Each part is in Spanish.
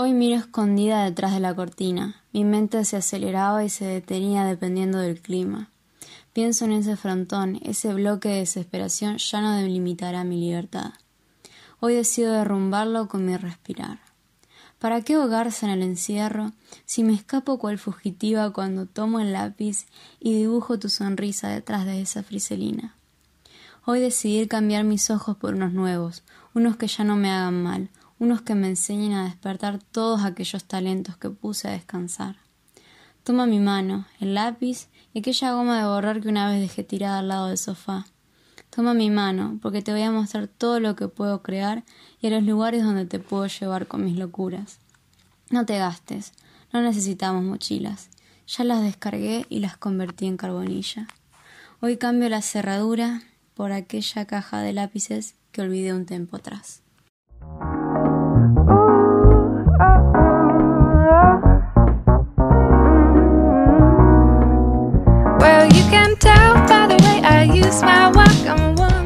Hoy miro escondida detrás de la cortina. Mi mente se aceleraba y se detenía dependiendo del clima. Pienso en ese frontón, ese bloque de desesperación ya no delimitará mi libertad. Hoy decido derrumbarlo con mi respirar. ¿Para qué ahogarse en el encierro si me escapo cual fugitiva cuando tomo el lápiz y dibujo tu sonrisa detrás de esa friselina? Hoy decidí cambiar mis ojos por unos nuevos, unos que ya no me hagan mal, unos que me enseñen a despertar todos aquellos talentos que puse a descansar. Toma mi mano, el lápiz y aquella goma de borrar que una vez dejé tirada al lado del sofá. Toma mi mano, porque te voy a mostrar todo lo que puedo crear y a los lugares donde te puedo llevar con mis locuras. No te gastes, no necesitamos mochilas. Ya las descargué y las convertí en carbonilla. Hoy cambio la cerradura por aquella caja de lápices que olvidé un tiempo atrás.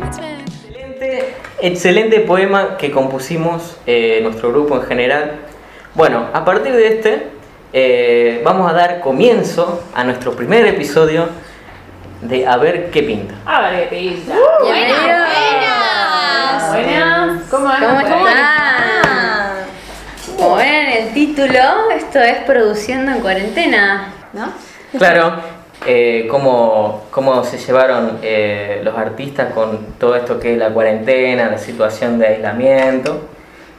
Excelente, excelente poema que compusimos eh, nuestro grupo en general. Bueno, a partir de este eh, vamos a dar comienzo a nuestro primer episodio de A ver qué pinta. A ver qué pinta. Bienvenidos. Buenas. ¿Cómo ¿Cómo están? Como ven en el título, esto es Produciendo en Cuarentena, ¿no? Claro, eh, cómo, cómo se llevaron eh, los artistas con todo esto que es la cuarentena, la situación de aislamiento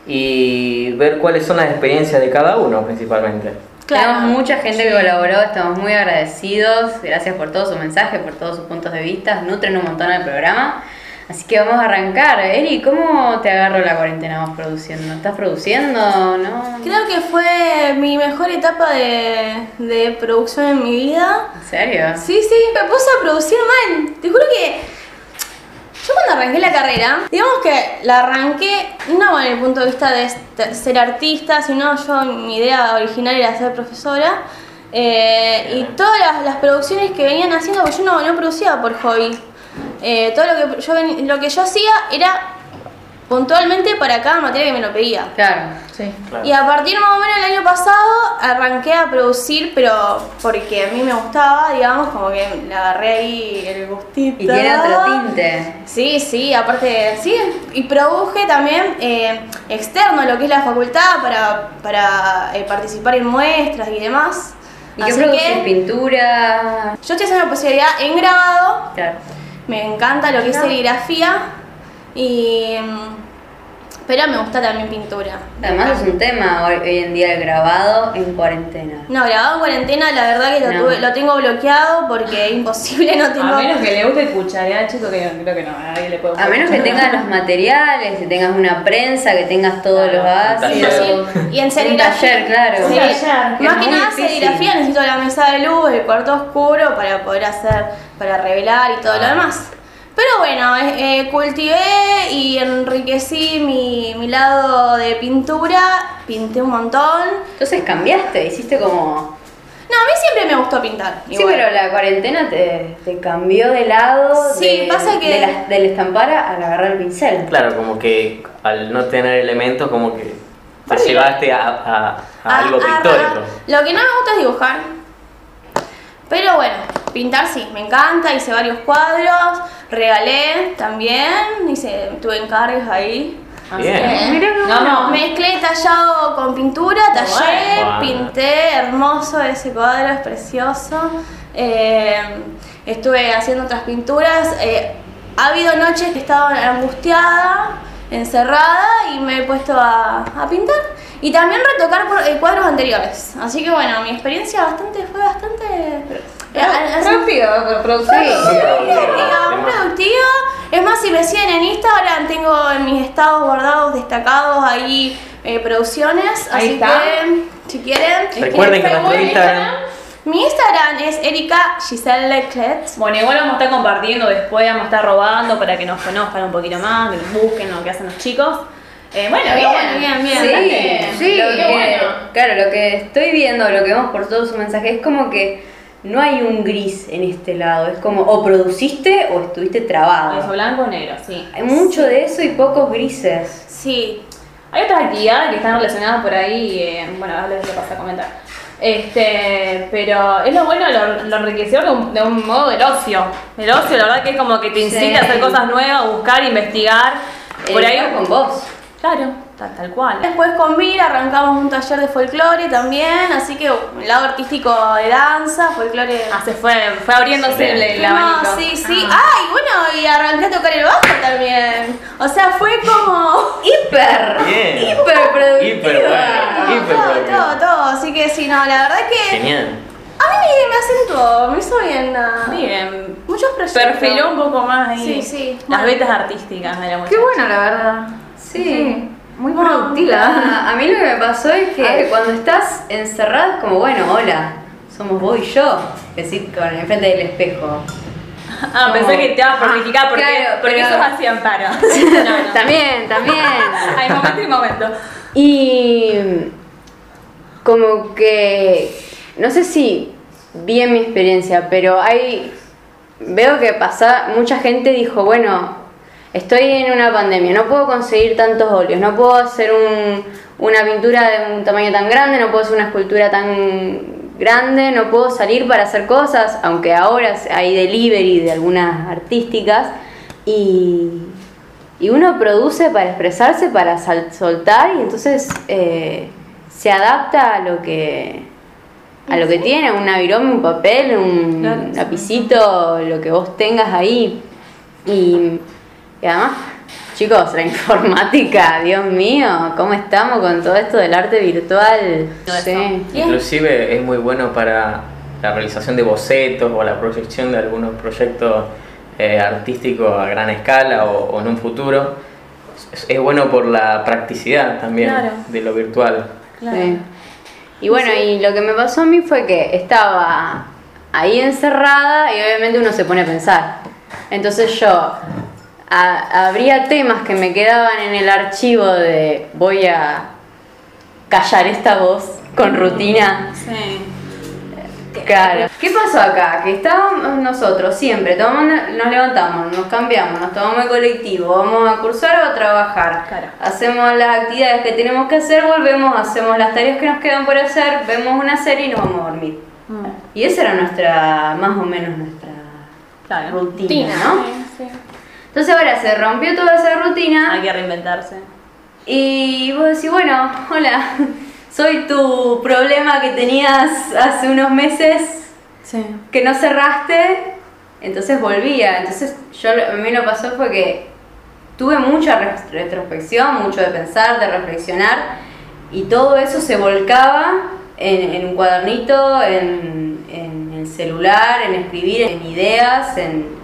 y ver cuáles son las experiencias de cada uno principalmente. Tenemos mucha gente que colaboró, estamos muy agradecidos, gracias por todos sus mensajes, por todos sus puntos de vista, nutren un montón el programa. Así que vamos a arrancar. Eri, ¿cómo te agarró la cuarentena vos produciendo? ¿Estás produciendo? ¿No? Creo que fue mi mejor etapa de, de producción en mi vida. ¿En serio? Sí, sí, me puse a producir mal. Te juro que yo cuando arranqué la carrera, digamos que la arranqué no con el punto de vista de est- ser artista, sino yo, mi idea original era ser profesora. Eh, y todas las, las producciones que venían haciendo, porque yo no, no producía por hobby. Eh, todo lo que, yo, ven- lo que yo hacía era puntualmente para cada materia que me lo pedía. Claro, sí. Claro. Y a partir más o menos del año pasado arranqué a producir, pero porque a mí me gustaba, digamos, como que le agarré ahí el gustito. Y tiene otro tinte. Sí, sí, aparte, sí, y produje también eh, externo a lo que es la facultad para, para eh, participar en muestras y demás. ¿Y qué Así produces? que ¿Pintura? yo estoy haciendo posibilidad en grabado, Claro. Me encanta lo que es serigrafía, y, mm, pero me gusta también pintura. Además es un tema hoy, hoy en día el grabado en cuarentena. No, grabado en cuarentena, la verdad que lo, No. tuve- lo tengo bloqueado porque es imposible, no tengo. A menos que le guste cucharear, chico, que creo que no, a nadie le puede A menos que tengas los materiales, que tengas una prensa, que tengas todos Claro, los ácidos. Y en Un serigrafía. taller, claro. Sí. Un taller, que Más que nada difícil. serigrafía necesito la mesa de luz, el cuarto oscuro para poder hacer, para revelar y todo lo Ah. demás. Pero bueno, eh, eh, cultivé y enriquecí mi, mi lado de pintura, pinté un montón. Entonces cambiaste, hiciste como... No, a mí siempre me gustó pintar. Sí, igual. pero la cuarentena te, te cambió de lado Sí, de- pasa que- de la- del estampar al agarrar el pincel. Claro, como que al no tener elementos como que te llevaste a, a- a algo pictórico. Lo que no me gusta es dibujar. Pero bueno, pintar sí, me encanta, hice varios cuadros, regalé también, hice, tuve encargos ahí. Bien. No, no. Mezclé tallado con pintura, tallé, Bueno. pinté, hermoso ese cuadro, es precioso. Eh, estuve haciendo otras pinturas. eh, ha habido noches que he estado angustiada, encerrada y me he puesto a, a pintar. Y también retocar por- eh, cuadros anteriores. Así que bueno, mi experiencia bastante fue bastante... eh, Rápido, pero producir. Sí, productiva. Es más, si me siguen en Instagram, tengo en mis estados guardados destacados ahí eh, producciones. Ahí así está. que, si quieren. Recuerden que Facebook, nuestro Instagram Mi Instagram es Erika Giselle Leclet. Bueno, igual vamos a estar compartiendo después, vamos a estar robando para que nos conozcan un poquito más, que nos busquen lo que hacen los chicos. Eh, bueno, bien, bueno, bien, bien. Sí, sí, Lo que bueno. claro, lo que estoy viendo, lo que vemos por todo su mensaje, es como que no hay un gris en este lado, es como o produciste o estuviste Eso trabado. blanco o negro, sí. Hay mucho de eso y pocos grises. Sí. Hay otras actividades que están relacionadas por ahí, eh, bueno, ahora les paso a comentar. Este, pero es lo bueno, lo, lo enriquecedor de un, de un modo del ocio. El ocio, la verdad que es como que te incita Sí. a hacer cosas nuevas, buscar, investigar. Por ahí, con vos. claro, tal, tal cual. Después con Vir arrancamos un taller de folclore también, así que el lado artístico de danza, folclore. Ah, se fue, fue abriéndose el, el No, sí, sí. Ah. Ay, bueno, y arranqué a tocar el bajo también. O sea, fue como. Hiper. Bien. Hiper productiva. Hiper bueno. Todo, Hiper todo, productivo. todo, todo. Así que sí, no, la verdad que. Genial. A mí me, me acentuó, me hizo bien. ah, Bien. Muchos proyectos. Perfiló un poco más ahí. Sí, sí. Las Bueno. vetas artísticas de la Qué muchacha. bueno, la verdad. Sí. Muy productiva. A, a mí lo que me pasó es que cuando estás encerrado es como, bueno, hola, somos vos y yo. Decir con enfrente del espejo. Ah, pensé que te ibas a personificar porque, claro, porque pero- eso es así amparo. No, no. También, también. Hay momento y momento. Y como que, no sé si vi en mi experiencia, pero hay, veo que pasa, mucha gente dijo, bueno, estoy en una pandemia, no puedo conseguir tantos óleos, no puedo hacer un- una pintura de un tamaño tan grande, no puedo hacer una escultura tan grande, no puedo salir para hacer cosas, aunque ahora hay delivery de algunas artísticas y y uno produce para expresarse, para sal- soltar y entonces eh, se adapta a lo que a lo que tiene, un avirome, un papel, un lapicito, lo que vos tengas ahí. Y, y además, chicos, la informática, Dios mío, ¿cómo estamos con todo esto del arte virtual? Sí. Inclusive es muy bueno para la realización de bocetos o la proyección de algunos proyectos eh, artísticos a gran escala o, o en un futuro. Es, es bueno por la practicidad también Claro. de lo virtual. Sí. Y bueno, y lo que me pasó a mí fue que estaba ahí encerrada y obviamente uno se pone a pensar. Entonces yo a- abría temas que me quedaban en el archivo de voy a callar esta voz con rutina. Sí. Claro. ¿Qué pasó acá? Que estábamos nosotros siempre, tomamos, nos levantamos, nos cambiamos, nos tomamos el colectivo, vamos a cursar o a trabajar. Claro. Hacemos las actividades que tenemos que hacer, volvemos, hacemos las tareas que nos quedan por hacer, vemos una serie y nos vamos a dormir. Mm. Y esa era nuestra, más o menos nuestra Claro. rutina, ¿no? Sí, sí. Entonces ahora se rompió toda esa rutina Hay que reinventarse. y vos decís, bueno, hola, soy tu problema que tenías hace unos meses Sí. que no cerraste, entonces volvía. Entonces yo a mí lo pasó fue que tuve mucha re- retrospección, mucho de pensar, de reflexionar, y todo eso se volcaba en, en un cuadernito, en, en el celular, en escribir, en ideas, en,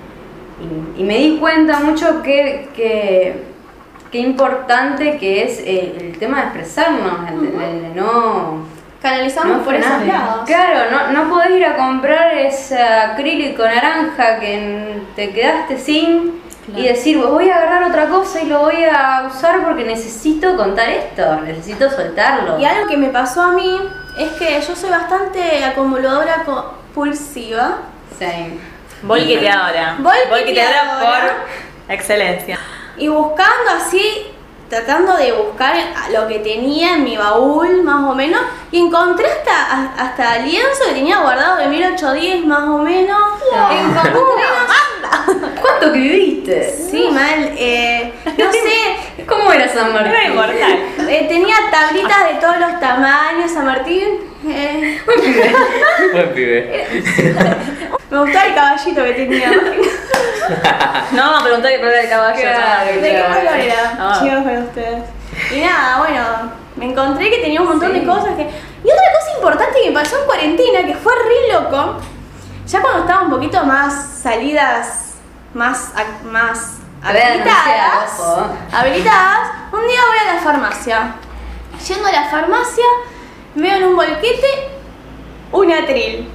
y, y me di cuenta mucho que, que, qué importante que es el, el tema de expresarnos, el, el no Canalizamos no por esos lados. Claro, no, no podés ir a comprar ese acrílico naranja que te quedaste sin y decir, voy a agarrar otra cosa y lo voy a usar porque necesito contar esto, necesito soltarlo. Y algo que me pasó a mí es que yo soy bastante acumuladora compulsiva. Sí. Volqueteadora. Volqueteadora. por excelencia. Y buscando así, tratando de buscar lo que tenía en mi baúl, más o menos, y encontré hasta, hasta lienzo que tenía guardado de 1810, más o menos. Encontré ¿Cuánto que viviste? Sí, mal. eh, no sé, ¿Cómo era San Martín? Era inmortal. eh, tenía tablitas de todos los tamaños, San Martín. eh, Buen pibe. me gustaba el caballito que tenía. No vamos a preguntar qué color era el caballo. Claro, ¿De qué color era? Ah. Chicos con ustedes. Y nada, bueno, me encontré que tenía un montón de cosas que. Y otra cosa importante que me pasó en cuarentena, que fue re loco, ya cuando estaba un poquito más salidas, más, más a habilitadas, habilitadas, un día voy a la farmacia. Yendo a la farmacia, veo en un bolquete un atril.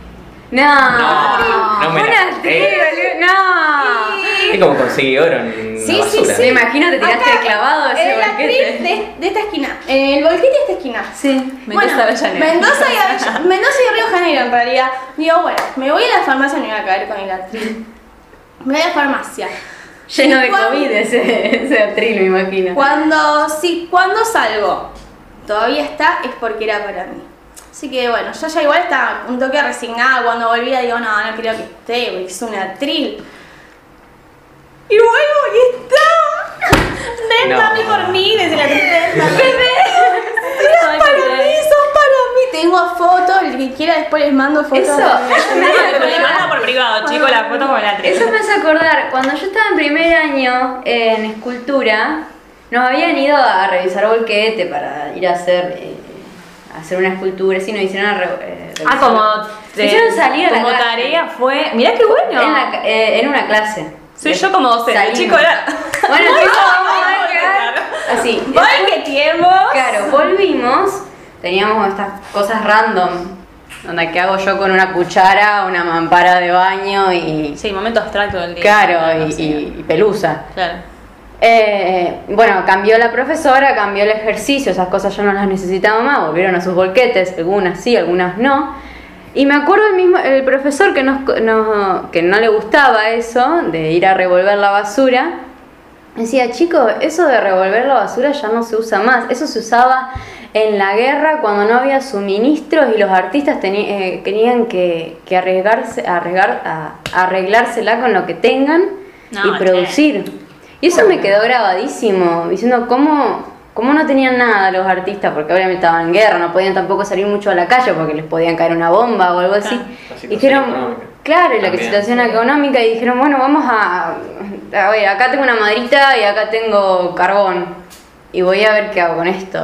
No, No, no me la- una tribu, no. Es como conseguir oro en Sí, la sí, basura. sí. Me imagino te tiraste Acá, clavado ese bolquete. atril de, de esta esquina. En el bolquete de esta esquina. Sí. Mendoza Avellaneda. Mendoza y, Avell- Mendoza y Río Janeiro en realidad. Digo, bueno, me voy a la farmacia, no iba a caer con el atril. Me voy a la farmacia. Lleno de Cuando- COVID ese, ese atril, me imagino. Cuando, sí, cuando salgo, todavía está, es porque era para mí. Así que bueno, yo ya igual estaba un toque resignada cuando volvía, digo, no, no creo que esté, porque es un atril. Y vuelvo y está. Ven, No. mami, por mí, desde la tristeza. Ay, para mí, son para mí. Tengo fotos, el que quiera después les mando fotos. Eso, manda acordar. por privado, chico, la foto con la actriz. Eso me hace acordar, cuando yo estaba en primer año en escultura, nos habían ido a revisar volquete para ir a hacer, eh, hacer una escultura, sí, nos hicieron a re- eh, Ah, como. Me hicieron salir a la Como calle. tarea fue. Mirá qué bueno. En, la eh, en una clase. Soy yo como docente, chico, era. Bueno, chicos, vamos a quedar así. Volqueteemos. Claro, volvimos, teníamos estas cosas random, donde que hago yo con una cuchara, una mampara de baño y... Sí, momento abstracto del día. Claro, y, y- y pelusa. Claro. Eh, bueno, cambió la profesora, cambió el ejercicio, esas cosas yo no las necesitaba más, volvieron a sus volquetes, algunas sí, algunas no. Y me acuerdo el mismo, el profesor que, nos, nos- que no le gustaba eso, de ir a revolver la basura, decía, chicos, eso de revolver la basura ya no se usa más, eso se usaba en la guerra cuando no había suministros y los artistas teni- eh, tenían que, que arriesgarse, arriesgar, a, arreglársela con lo que tengan No, y producir. Y eso me quedó grabadísimo, diciendo cómo, cómo no tenían nada los artistas, porque obviamente estaban en guerra, no podían tampoco salir mucho a la calle porque les podían caer una bomba o algo así. La Dijeron, económica. claro, y la También, situación económica, y dijeron, bueno, vamos a, a ver, acá tengo una madrita y acá tengo carbón, y voy a ver qué hago con esto.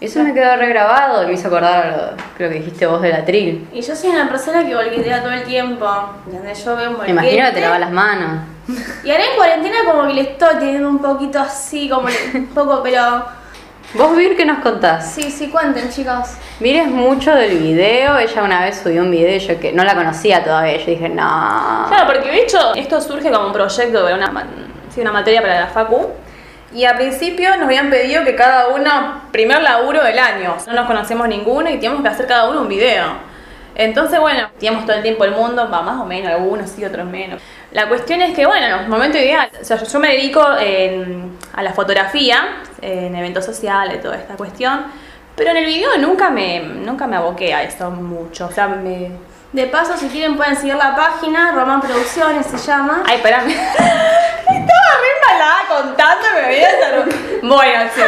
Y eso me quedó regrabado y me hizo acordar creo que dijiste vos del atril. Y yo soy una persona que volquetea todo el tiempo. ¿Entendés? Yo veo un volquete. imagino que te lavas las manos. Y ahora en cuarentena como que le estoy teniendo un poquito así, como un poco, pero... ¿Vos, Vir, qué nos contás? Sí, sí, cuenten chicos. Mires mucho del video, ella una vez subió un video y yo que no la conocía todavía, yo dije, no. Claro, porque de hecho esto surge como un proyecto una, ma- sí, una materia para la Facu. Y al principio nos habían pedido que cada uno, primer laburo del año, no nos conocemos ninguno y teníamos que hacer cada uno un video. Entonces, bueno, teníamos todo el tiempo el mundo, va más o menos, algunos sí, otros menos. La cuestión es que, bueno, momento ideal. O sea, yo, me dedico en- a la fotografía, en eventos sociales, toda esta cuestión. Pero en el video nunca me, nunca me aboqué a eso mucho. O sea, me, De paso, si quieren pueden seguir la página, Román Producciones se llama. Ay, espérame. Estaba re embalada contando me voy a estar... Bueno, sí.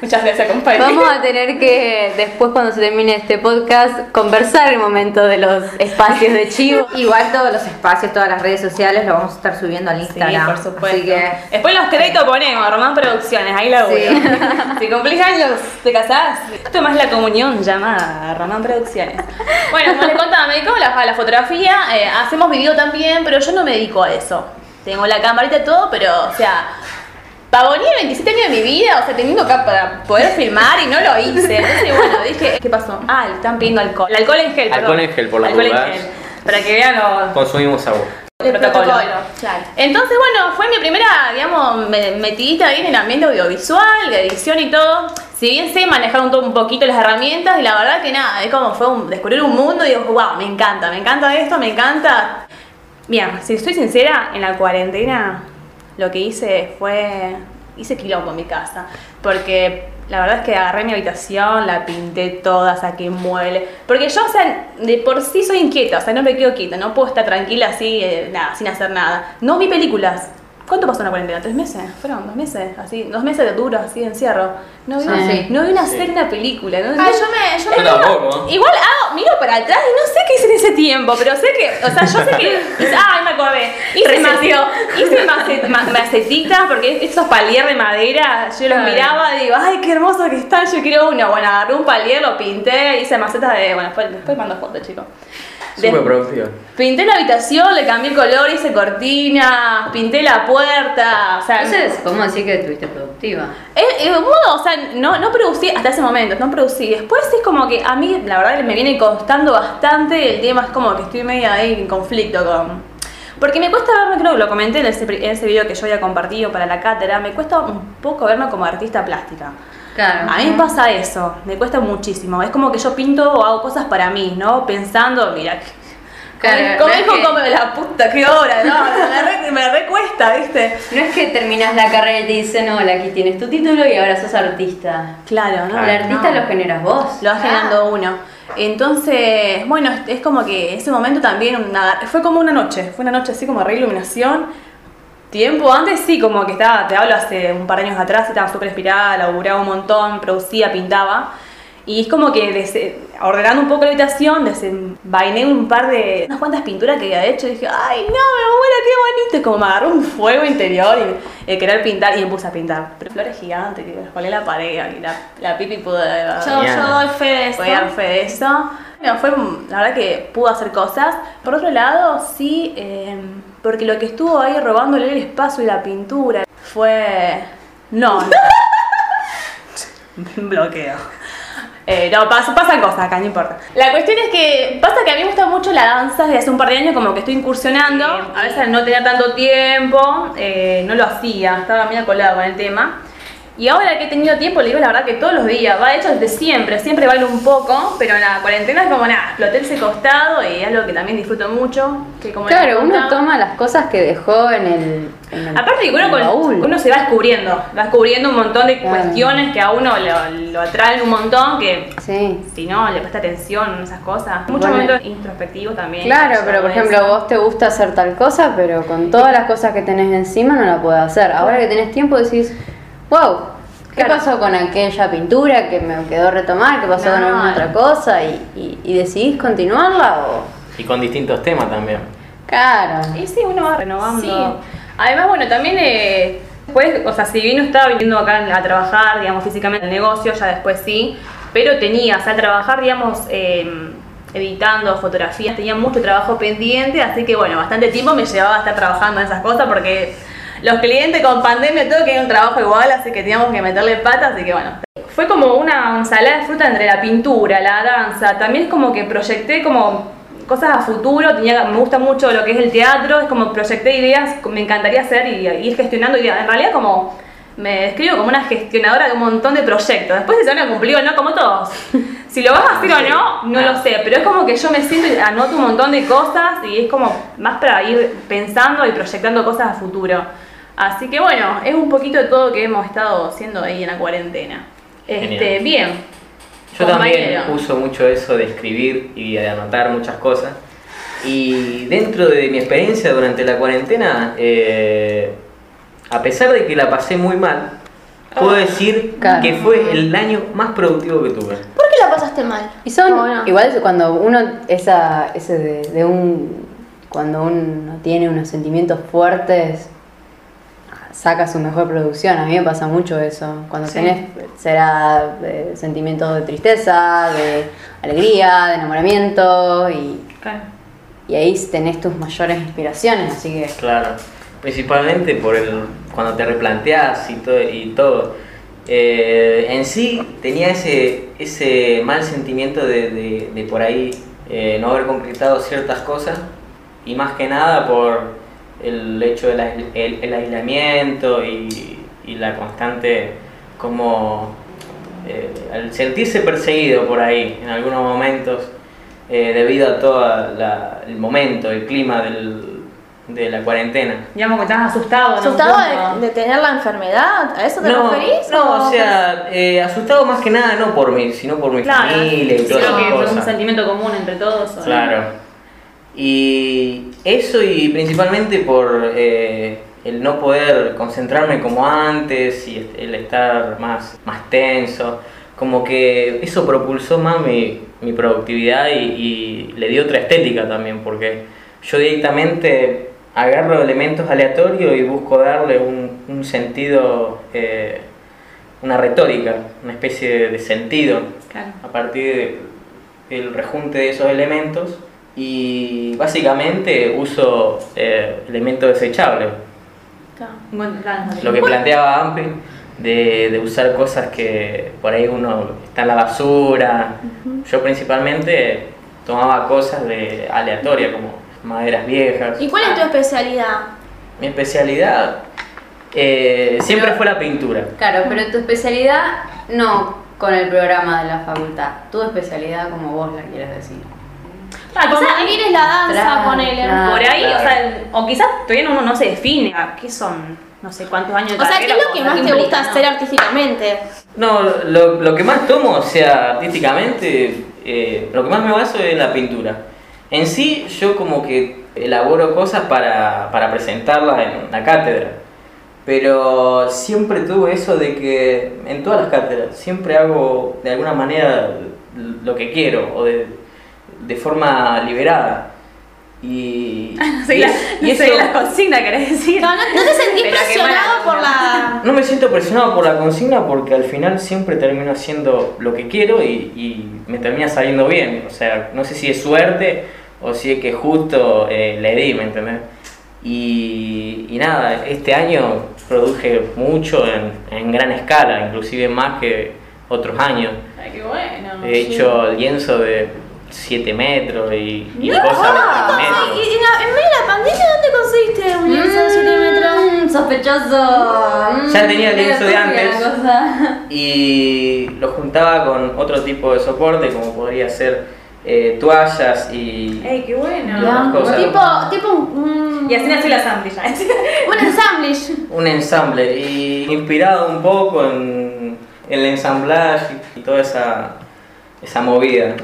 Muchas gracias, compañero. Vamos a tener que, después cuando se termine este podcast, conversar el momento de los espacios de chivo. Igual todos los espacios, todas las redes sociales lo vamos a estar subiendo al Sí, Instagram. por supuesto. Así que Después los créditos ponemos, Román Producciones, ahí la voy. Sí. Si cumplís años, te casás, tomás la comunión llamada Román Producciones. Bueno, como les contaba, me la, a la fotografía, eh, hacemos video también, pero yo no me dedico a eso. Tengo la camarita y todo, pero, o sea, pavoné 27 años de mi vida, o sea, teniendo acá para poder filmar y no lo hice. Entonces, bueno, dije, ¿qué pasó? Ah, están pidiendo alcohol. El alcohol en gel, Alcohol en gel, por las Alcohol en gel. Para que vean los, Consumimos agua. El protocolo. Claro. Entonces, bueno, fue mi primera, digamos, me- metidita ahí en el ambiente audiovisual, de edición y todo. Si bien sé manejar un, un poquito las herramientas, y la verdad que nada, es como fue un- descubrir un mundo y digo, wow, me encanta, me encanta esto, me encanta. Mira, si estoy sincera, en la cuarentena lo que hice fue, hice quilombo en mi casa, porque la verdad es que agarré mi habitación, la pinté toda, saqué muebles, porque yo, o sea, de por sí soy inquieta, o sea, no me quedo quieta, no puedo estar tranquila así, eh, nada, sin hacer nada. No vi películas. ¿Cuánto pasó en la cuarentena? ¿Tres meses? ¿Fueron dos meses? Así, dos meses de duros, así, de encierro. No vi, Sí. una, no vi una Sí. serie, una película. ¿no? Ah, yo me, yo me Yo tampoco. Igual hago, miro para atrás y no sé qué hice en ese tiempo, pero sé que, o sea, yo sé que. Ay, me acordé. Hice, Reseteó. mace- hice mace- ma- macetitas, porque esos palier de madera, yo los miraba y digo, ay, qué hermoso que están, yo quiero uno. Bueno, agarré un palier, lo pinté, hice macetas de. Bueno, después, después mando fotos, chicos. Productivo. Pinté la habitación, le cambié el color, hice cortina, pinté la puerta, o sea. Entonces, podemos decir que estuviste productiva. Eh, eh, bueno, o sea, no, no producí hasta ese momento, no producí. Después es como que a mí, la verdad, me viene costando bastante. El tema es como que estoy medio ahí en conflicto con. Porque me cuesta verme, creo que lo comenté en ese, en ese video que yo había compartido para la cátedra, me cuesta un poco verme como artista plástica. Claro. A mí me pasa eso, me cuesta muchísimo. Es como que yo pinto o hago cosas para mí, ¿no? Pensando, mira, Claro, como no que- como la puta, qué hora, no, me, re- me recuesta, ¿viste? No es que terminas la carrera y te dicen, hola, aquí tienes tu título y ahora sos artista. Claro, ¿no? El artista No. lo generas vos. Lo va generando uno. Entonces, bueno, es- es como que ese momento también una- fue como una noche, fue una noche así como re iluminación. Tiempo antes sí, como que estaba, te hablo hace un par de años atrás, estaba súper inspirada, laburaba un montón, producía, pintaba. Y es como que des- ordenando un poco la habitación, desenvainé un par de. unas cuantas pinturas que había hecho y dije, ¡ay, no, me muero, qué bonito! Y como me agarró un fuego interior y querer pintar y me puse a pintar. Pero flores gigantes que las colé la pared y la, la pipi pudo. Yo, yo doy fe de esto. Voy a dar fe de eso. Bueno, fue la verdad que pudo hacer cosas. Por otro lado, sí, eh, porque lo que estuvo ahí robándole el espacio y la pintura fue. No, no. Bloqueo. Eh, no, pas- pasan cosas acá, no importa. La cuestión es que pasa que a mí me gusta mucho la danza desde hace un par de años, como que estoy incursionando. A veces no tenía tanto tiempo, eh, no lo hacía, estaba medio colado con el tema. Y ahora que he tenido tiempo, le digo la verdad que todos los días, va de hecho desde siempre, siempre bailo un poco, pero en la cuarentena es como nada, exploté ese costado y es algo que también disfruto mucho. Que como Claro, uno toma las cosas que dejó en el. en el- Aparte que uno, con- uno se va descubriendo, va descubriendo un montón de Claro. cuestiones que a uno lo, lo atraen un montón, que Sí. si no le presta atención a esas cosas. Muchos Bueno. momentos introspectivos también. Claro, pero por eso. ejemplo, vos te gusta hacer tal cosa, pero con todas las cosas que tenés encima no la podés hacer. Ahora que tenés tiempo decís, wow, ¿qué Claro. pasó con aquella pintura que me quedó retomar? ¿Qué pasó con No. alguna otra cosa? Y, y, y decidís continuarla o. Y con distintos temas también. Claro. Y sí, uno va renovando. Sí. Además, bueno, también eh, después, o sea, si bien no estaba viniendo acá a trabajar, digamos, físicamente en el negocio, ya después sí, pero tenía, o sea, al trabajar, digamos, eh, editando fotografías, tenía mucho trabajo pendiente, así que bueno, bastante tiempo me llevaba a estar trabajando en esas cosas porque los clientes con pandemia todo querían un trabajo igual, así que teníamos que meterle patas, así que bueno. Fue como una ensalada de fruta entre la pintura, la danza, también es como que proyecté como cosas a futuro, tenía, me gusta mucho lo que es el teatro, es como proyecté ideas, me encantaría hacer y ir gestionando ideas. En realidad como me describo como una gestionadora de un montón de proyectos. Después si se van a cumplir o no, como todos. Si lo vas a hacer o no, no lo sé, pero es como que yo me siento y anoto un montón de cosas y es como más para ir pensando y proyectando cosas a futuro. Así que bueno, es un poquito de todo que hemos estado haciendo ahí en la cuarentena. Este, Genial. bien. Yo también uso mucho eso de escribir y de anotar muchas cosas. Y dentro de mi experiencia durante la cuarentena, eh, a pesar de que la pasé muy mal, puedo decir Claro. que fue el año más productivo que tuve. ¿Por qué la pasaste mal? Y son, Bueno. igual cuando uno, esa, ese de, de un, cuando uno tiene unos sentimientos fuertes, saca su mejor producción. A mí me pasa mucho eso. Cuando Sí. tenés, será eh, sentimientos de tristeza, de alegría, de enamoramiento, y, Claro. y ahí tenés tus mayores inspiraciones, así que... Claro, principalmente por el cuando te replanteas y todo. Y todo. Eh, en sí tenía ese, ese mal sentimiento de, de- de por ahí eh, no haber concretado ciertas cosas y más que nada por el hecho del el, el aislamiento y, y la constante como eh, al sentirse perseguido por ahí en algunos momentos eh, debido a todo la- el momento, el clima del- de la cuarentena. Digamos que estás asustado, ¿no? ¿Asustado de, de tener la enfermedad? ¿A eso te No, referís? no, o sea, eh, asustado más que nada no por mí, sino por mi Claro, familia y todas creo que fue un cosas. sentimiento común entre todos. ¿o? Claro. Y eso y principalmente por eh, el no poder concentrarme como antes y el estar más, más tenso, como que eso propulsó más mi, mi productividad y, y le dio otra estética también, porque yo directamente agarro elementos aleatorios y busco darle un, un sentido, eh, una retórica, una especie de, de sentido Claro. a partir de- del rejunte de esos elementos y básicamente uso eh, elementos desechables. Claro. Bueno, claro, Lo que planteaba Ampi de, de usar cosas que por ahí uno está en la basura. Yo principalmente tomaba cosas de aleatorias como maderas viejas. ¿Y cuál es tu especialidad? Mi especialidad eh, siempre fue la pintura. Claro, pero tu especialidad no con el programa de la facultad, tu especialidad como vos la quieres decir. Ah, quizás es la danza, Claro, ponele. claro. por ahí, o sea, o quizás todavía uno no se define a qué son, no sé cuántos años de O sea, ¿qué es lo que más te implica, gusta ¿no? hacer artísticamente? No, lo, lo que más tomo, o sea, artísticamente, eh, lo que más me baso es la pintura. En sí, yo como que elaboro cosas para, para presentarlas en la cátedra. Pero siempre tuve eso de que en todas las cátedras siempre hago de alguna manera lo que quiero o de, de forma liberada. Y, Sí, y la, no sé, eso- la consigna querés decir. No, no, no te sentís Pero presionado mala por la. No me siento presionado por la consigna porque al final siempre termino haciendo lo que quiero y, y me termina saliendo bien. O sea, no sé si es suerte o si es que justo eh, le di, ¿me entendés? Y, y nada, este año produje mucho en, en gran escala, inclusive más que otros años. Ay, qué bueno. He hecho lienzo de 7 metros y, y No, cosas de 20 ¿cómo? metros. ¿Y en, la- en medio de la pandemia dónde conseguiste un lienzo de 7 metros? Mm, sospechoso. Ya tenía el lienzo de antes. y lo juntaba con otro tipo de soporte como podría ser eh, toallas y Ey, qué bueno. Cosas. Tipo, tipo un. Y así nació la ya. Un ensamble. un ensamble y inspirado un poco en, en el ensamblaje y toda esa, esa movida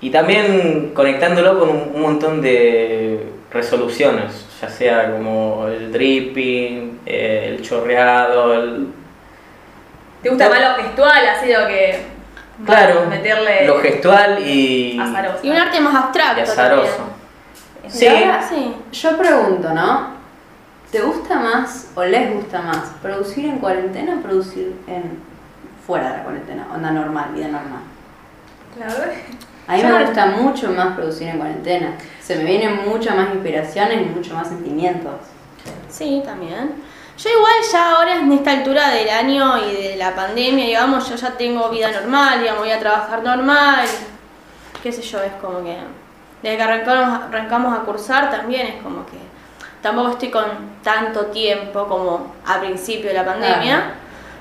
y también conectándolo con un, un montón de resoluciones ya sea como el dripping eh, el chorreado el, ¿Te gusta más lo gestual, así lo que. claro Meterle. lo gestual y, azaroso. Y un arte más abstracto. y azaroso sí Sí. Yo pregunto, ¿no? ¿Te gusta más o les gusta más producir en cuarentena o producir en fuera de la cuarentena? Onda normal, vida normal. La verdad. A mí me gusta mucho más producir en cuarentena. Se me vienen muchas más inspiraciones y muchos más sentimientos. Sí, también. Yo igual ya ahora en esta altura del año y de la pandemia, digamos, yo ya tengo vida normal, digamos, voy a trabajar normal, qué sé yo, es como que desde que arrancamos, arrancamos a cursar también es como que tampoco estoy con tanto tiempo como a principio de la pandemia, Claro.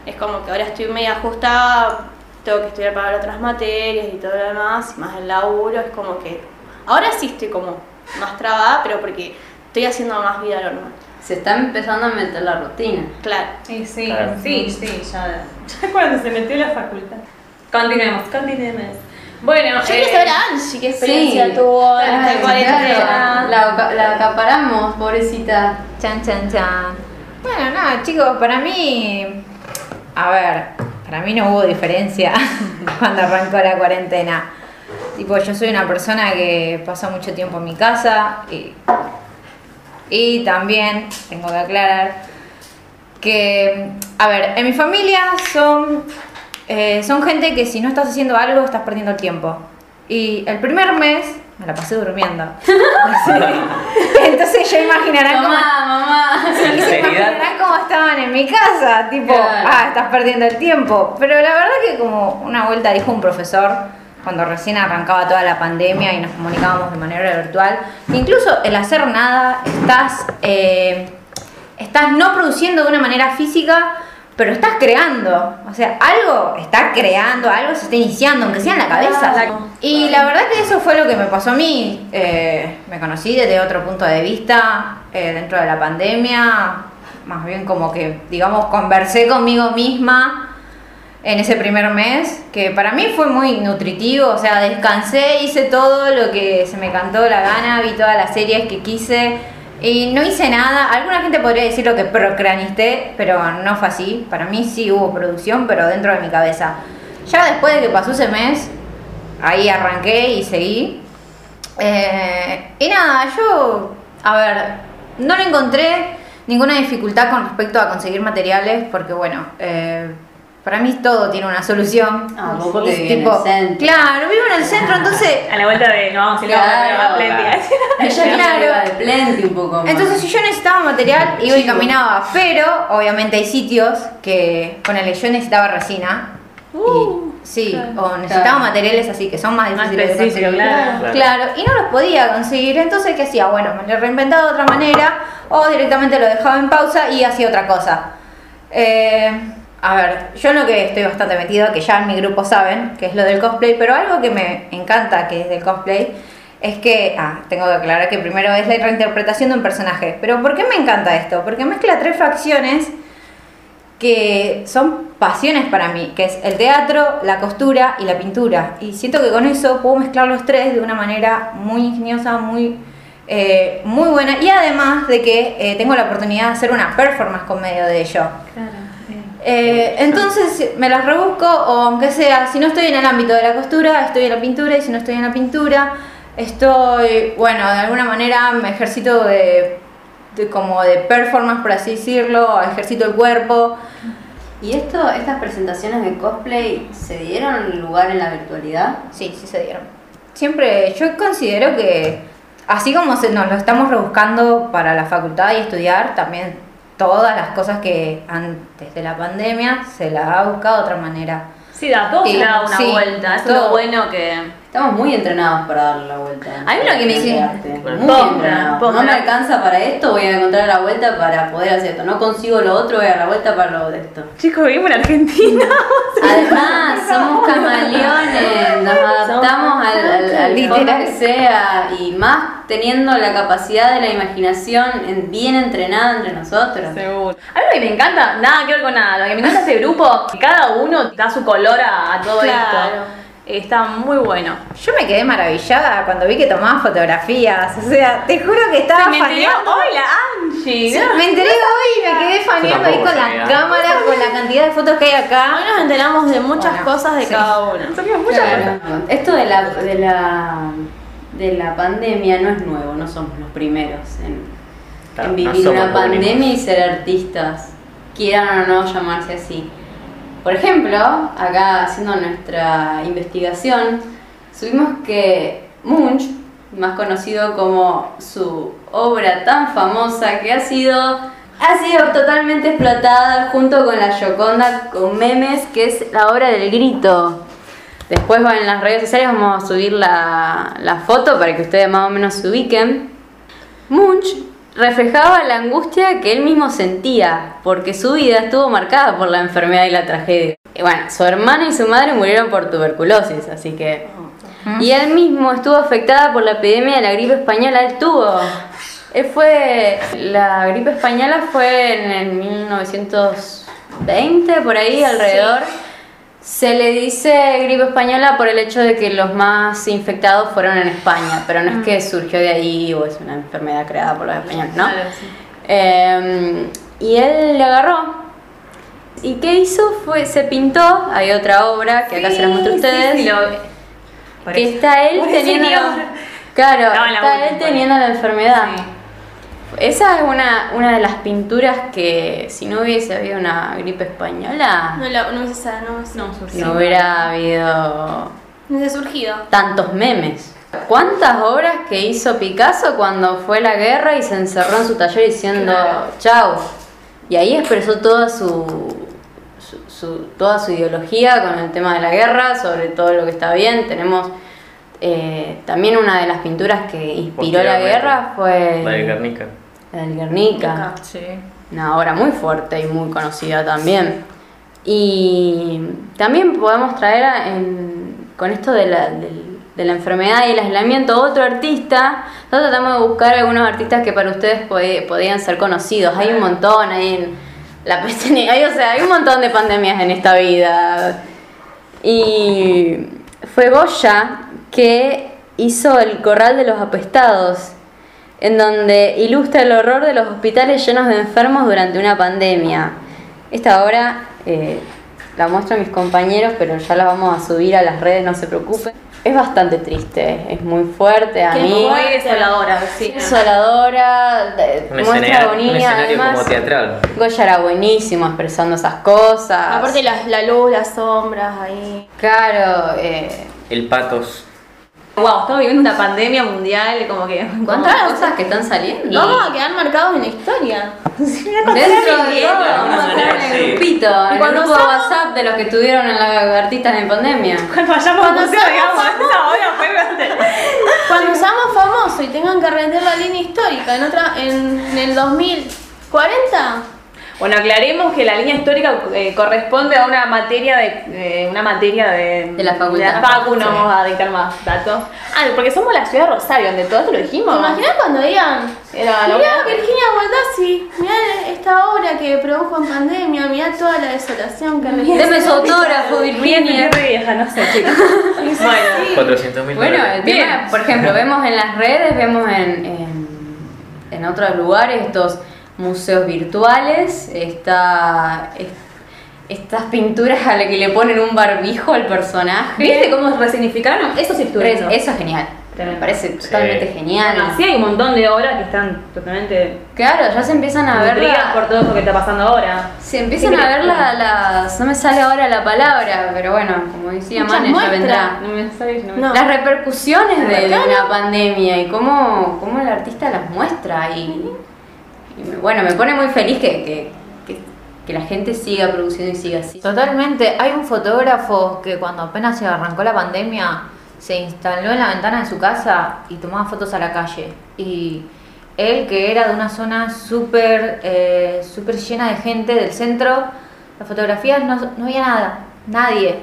es como que ahora estoy media ajustada, tengo que estudiar para otras materias y todo lo demás, y más el laburo, es como que ahora sí estoy como más trabada, pero porque estoy haciendo más vida normal. Se está empezando a meter la rutina. Claro. Sí, sí, Claro. sí, sí, ya. Ya cuando se metió en la facultad. Continuemos, continuemos. Bueno, Yo eh, quiero saber a Angie qué experiencia sí. tuvo en Ay, esta cuarentena. claro. La, la acaparamos, pobrecita. Chan, chan, chan. Bueno, nada, chicos, para mí. A ver, para mí no hubo diferencia cuando arrancó la cuarentena. Tipo, yo soy una persona que pasa mucho tiempo en mi casa y, y también tengo que aclarar que, a ver, en mi familia son, eh, son gente que si no estás haciendo algo estás perdiendo el tiempo. Y el primer mes me la pasé durmiendo. Entonces ya imaginarán cómo, Mamá, mamá. Sí, se imaginarán cómo estaban en mi casa, tipo, Claro. ah, estás perdiendo el tiempo. Pero la verdad que como una vuelta dijo un profesor, cuando recién arrancaba toda la pandemia y nos comunicábamos de manera virtual, que incluso el hacer nada, estás, eh, estás no produciendo de una manera física, pero estás creando. O sea, algo está creando, algo se está iniciando, aunque sea en la cabeza. Y la verdad que eso fue lo que me pasó a mí. Eh, me conocí desde otro punto de vista eh, dentro de la pandemia. Más bien como que, digamos, conversé conmigo misma en ese primer mes, que para mí fue muy nutritivo, o sea, descansé, hice todo lo que se me cantó la gana, vi todas las series que quise y no hice nada. Alguna gente podría decir lo que procranisté, pero no fue así. Para mí sí hubo producción, pero dentro de mi cabeza. Ya después de que pasó ese mes, ahí arranqué y seguí. Eh, y nada, yo, a ver, no le encontré ninguna dificultad con respecto a conseguir materiales, porque bueno, eh, para mí todo tiene una solución. Ah, vos porque vivís en el centro. Claro, vivo en el centro, entonces a la vuelta de. No, vamos a ir a Claro, la Plenty. Ella Claro. de plenty un poco más. Entonces, si yo necesitaba material, iba y caminaba. Pero, obviamente, hay sitios que, ponele, yo necesitaba resina. Uh, y, sí, o necesitaba materiales así que son más Más difíciles de conseguir. claro. Claro. Claro, y no los podía conseguir. Entonces, ¿qué hacía? Bueno, me lo reinventaba de otra manera o directamente lo dejaba en pausa y hacía otra cosa. Eh, a ver, yo en lo que estoy bastante metido, que ya en mi grupo saben, que es lo del cosplay, pero algo que me encanta que es del cosplay, es que, ah, tengo que aclarar que primero es la reinterpretación de un personaje. Pero ¿por qué me encanta esto? Porque mezcla tres facciones que son pasiones para mí, que es el teatro, la costura y la pintura. Y siento que con eso puedo mezclar los tres de una manera muy ingeniosa, muy, eh, muy buena. Y además de que eh, tengo la oportunidad de hacer una performance con medio de ello. Eh, entonces me las rebusco, o aunque sea, si no estoy en el ámbito de la costura, estoy en la pintura, y si no estoy en la pintura, estoy, bueno, de alguna manera me ejercito de, de como de performance, por así decirlo, ejercito el cuerpo. ¿Y esto, estas presentaciones de cosplay se dieron lugar en la virtualidad? Sí, sí se dieron. Siempre, yo considero que así como se, nos lo estamos rebuscando para la facultad y estudiar, también todas las cosas que antes de la pandemia se la ha buscado de otra manera. Sí, da todo Sí, se da una sí, vuelta. Eso es todo. lo bueno que. Estamos muy entrenados para darle la vuelta. A mí lo que me dice-. Muy. No me alcanza para esto, voy a encontrar la vuelta para poder hacer esto. No consigo lo otro, voy a dar la vuelta para lo de esto. Chicos, vivimos en Argentina. Además, somos camaleones, nos adaptamos al, al, al que sea y más teniendo la capacidad de la imaginación en- bien entrenada entre nosotros. Seguro. A mí lo que me encanta, nada que ver con nada, lo que me encanta de este grupo, que cada uno da su color a, a todo Claro. esto. Está muy bueno. Yo me quedé maravillada cuando vi que tomaba fotografías. O sea, te juro que estaba me enteré faneando. hoy la Angie. Sí, me enteré hoy y me quedé faneando ahí con la sabía. cámara, con la cantidad de fotos que hay acá. Hoy nos enteramos de muchas Bueno, cosas de sí. cada uno. Muchas Claro. Esto de la, de la de la pandemia no es nuevo, no somos los primeros en, Claro, en no vivir una pandemia y ser artistas, quieran o no llamarse así. Por ejemplo, acá haciendo nuestra investigación, supimos que Munch, más conocido como su obra tan famosa que ha sido ha sido totalmente explotada junto con la Gioconda con memes, que es la obra del grito. Después en las redes sociales, vamos a subir la, la foto para que ustedes más o menos se ubiquen. Munch reflejaba la angustia que él mismo sentía, porque su vida estuvo marcada por la enfermedad y la tragedia. Y bueno, su hermana y su madre murieron por tuberculosis, así que... Y él mismo estuvo afectada por la epidemia de la gripe española, él tuvo... Él fue... La gripe española fue en el 1920, por ahí, alrededor. Se le dice gripe española por el hecho de que los más infectados fueron en España, pero no es que surgió de ahí o es una enfermedad creada por los españoles, ¿no? Claro, sí. Eh, y él le agarró. ¿Y qué hizo? Fue, se pintó, hay otra obra que acá se las muestro a ustedes, Sí, lo- que está él teniendo... Claro, la está él teniendo la enfermedad. Esa es una, una de las pinturas que si no hubiese habido una gripe española, No, la, no hubiese, no, hubiese- No, surgió. no hubiera habido no hubiese surgido. tantos memes. ¿Cuántas obras que hizo Picasso cuando fue la guerra y se encerró en su taller diciendo chau? Y ahí expresó toda su, su- su- toda su ideología con el tema de la guerra, sobre todo lo que está bien. Tenemos eh, también una de las pinturas que inspiró la guerra fue La de Guernica. la del Guernica. Sí. Una obra muy fuerte y muy conocida también. Y también podemos traer en- con esto de la, del- de la enfermedad y el aislamiento otro artista. Nosotros tratamos de buscar algunos artistas que para ustedes pod- podían ser conocidos. Hay un montón, hay en la hay, o sea, hay un montón de pandemias en esta vida. Y fue Goya que hizo El Corral de los Apestados, en donde ilustra el horror de los hospitales llenos de enfermos durante una pandemia. Esta obra eh, la muestro a mis compañeros, pero ya la vamos a subir a las redes, no se preocupen. Es bastante triste, es muy fuerte a Qué mí. Muy desoladora, sí. Desoladora, muestra escenario, un agonía, escenario además. como teatral. Goya era buenísimo expresando esas cosas. Aparte la, la luz, las sombras ahí. Claro, eh, El patos. Wow, estamos viviendo una pandemia mundial, como que. ¿cuántas cosas que están saliendo? Vamos a quedar marcados en la historia. Dentro de bien, todo, de vamos a alguna estar en el grupito, en el grupo de somos- WhatsApp de los que estuvieron en la artistas en pandemia. Cuando vayamos a museo, digamos, esa hora fue Cuando seamos famosos y tengan que rendir la línea histórica en otra en, en el 2040, Bueno, aclaremos que la línea histórica eh, corresponde a una materia de eh, una materia de, De la facultad. De la facu, no vamos a dictar más datos. Ah, porque somos la ciudad de Rosario, donde todo esto lo dijimos. ¿Te imaginas cuando digan? Era Mirá, Virginia Baldassi, mirá esta obra que produjo en pandemia, mirá toda la desolación que Deme su autógrafo, Virginia. Vieja, no sé, chicos. bueno, 400 mil Bueno, el tema, por ejemplo, vemos en las redes, vemos en, en, en otros lugares estos museos virtuales, está, es- estas pinturas a las que le ponen un barbijo al personaje. ¿viste cómo resignificaron? Eso sí estuvo. es- Eso es genial. Me parece totalmente genial. Bueno, sí hay un montón de obras que están totalmente Claro, ya se empiezan a ver la- por todo lo que está pasando ahora. se empiezan a ver la- las no me sale ahora la palabra, pero bueno, como decía Mane, ya vendrá. No me sabes, no me- No. Las repercusiones de, de una pandemia y cómo, cómo el artista las muestra y, y me- bueno, me pone muy feliz que, que, que- la gente siga produciendo y siga así. Totalmente. Hay un fotógrafo que cuando apenas se arrancó la pandemia se instaló en la ventana de su casa y tomaba fotos a la calle. Y él, que era de una zona súper eh, súper llena de gente del centro, las fotografías no, no había nada, nadie.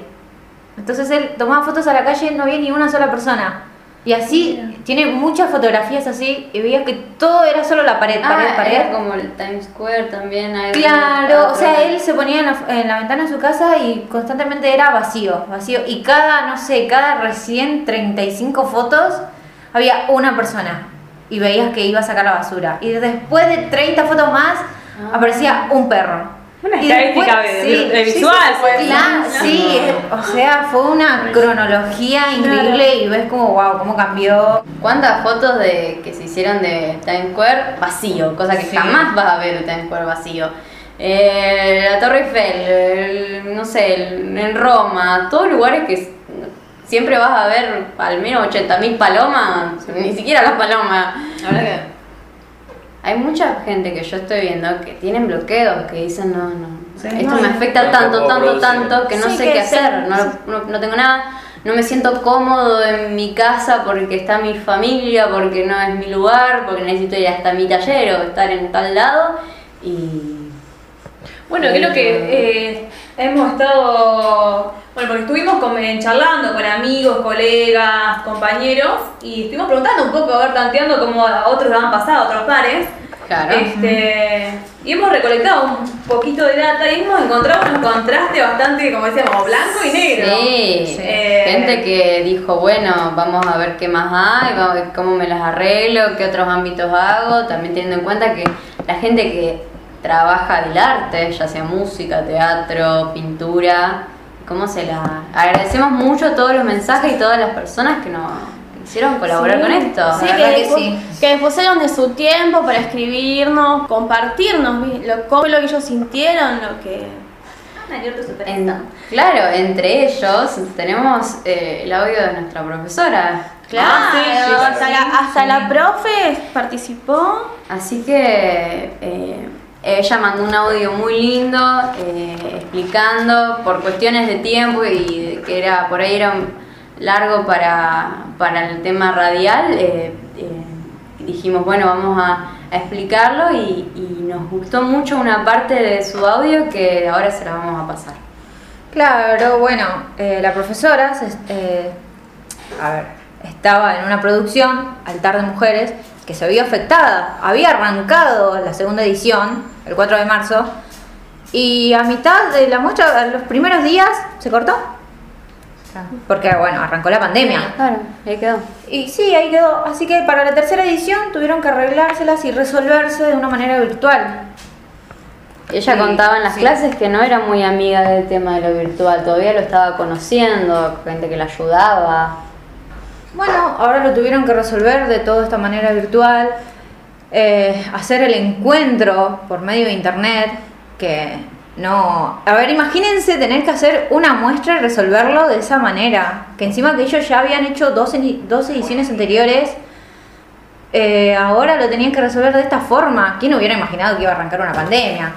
Entonces él tomaba fotos a la calle y no había ni una sola persona. Y así, tiene muchas fotografías así y veías que todo era solo la pared, pared, Ah, pared. era como el Times Square también. hay Claro, o sea, él se ponía en la, en la ventana de su casa y constantemente era vacío, vacío. Y cada, no sé, cada recién 35 fotos había una persona y veías que iba a sacar la basura. Y después de 30 fotos más aparecía un perro. Una estadística visual. Claro, sí, eh, o sea, fue una cronología increíble y ves como, wow, cómo cambió. ¿Cuántas fotos de que se hicieron de Times Square vacío? Cosa que Sí. jamás vas a ver de Times Square vacío. Eh, la Torre Eiffel, el- no sé, el- en Roma, todos lugares que siempre vas a ver al menos 80.000 palomas, ni siquiera las palomas. Verdad que. Hay mucha gente que yo estoy viendo que tienen bloqueos, que dicen, no, no, esto no, me afecta tanto, tanto, tanto, que no Sí, sé que qué hacer, no, no, no tengo nada, no me siento cómodo en mi casa porque está mi familia, porque no es mi lugar, porque necesito ir hasta mi taller o estar en tal lado y... Bueno, creo que eh, hemos estado. Bueno, porque estuvimos con- eh, charlando con amigos, colegas, compañeros y estuvimos preguntando un poco, a ver, tanteando cómo a otros lo han pasado, a otros pares. Claro. Este, y hemos recolectado un poquito de data y hemos encontrado un contraste bastante, como decíamos, blanco y negro. Sí, Eh, gente que dijo, bueno, vamos a ver qué más hay, vamos a ver cómo me las arreglo, qué otros ámbitos hago, también teniendo en cuenta que la gente que trabaja del arte, ya sea música, teatro, pintura, cómo se la... Agradecemos mucho todos los mensajes y todas las personas que nos quisieron colaborar con esto. Sí, La que, que sí. que dispusieron de su tiempo para escribirnos, compartirnos lo, cómo lo que ellos sintieron, lo que... En- claro, entre ellos tenemos eh, el audio de nuestra profesora. Claro, sí, sí, hasta, la, hasta la profe participó. Así que eh, ella mandó un audio muy lindo eh, explicando por cuestiones de tiempo y que era por ahí era largo para, para el tema radial. eh, eh, dijimos, bueno, vamos a, explicarlo y, nos gustó mucho una parte de su audio que ahora se la vamos a pasar. Claro, bueno, eh, la profesora se- eh, a ver, estaba en una producción, Altar de Mujeres, que se vio afectada. Había arrancado la segunda edición, el 4 de marzo, y a mitad de la muestra, a los primeros días, se cortó. Porque, bueno, arrancó la pandemia. Claro, ahí quedó. Y sí, ahí quedó. Así que para la tercera edición tuvieron que arreglárselas y resolverse de una manera virtual. Ella Sí, contaba en las sí. clases que no era muy amiga del tema de lo virtual, todavía lo estaba conociendo, gente que la ayudaba. Bueno, ahora lo tuvieron que resolver de toda esta manera virtual, eh, hacer el encuentro por medio de internet, que no... A ver, imagínense tener que hacer una muestra y resolverlo de esa manera, que encima que ellos ya habían hecho dos, dos ediciones anteriores, eh, ahora lo tenían que resolver de esta forma. ¿Quién hubiera imaginado que iba a arrancar una pandemia?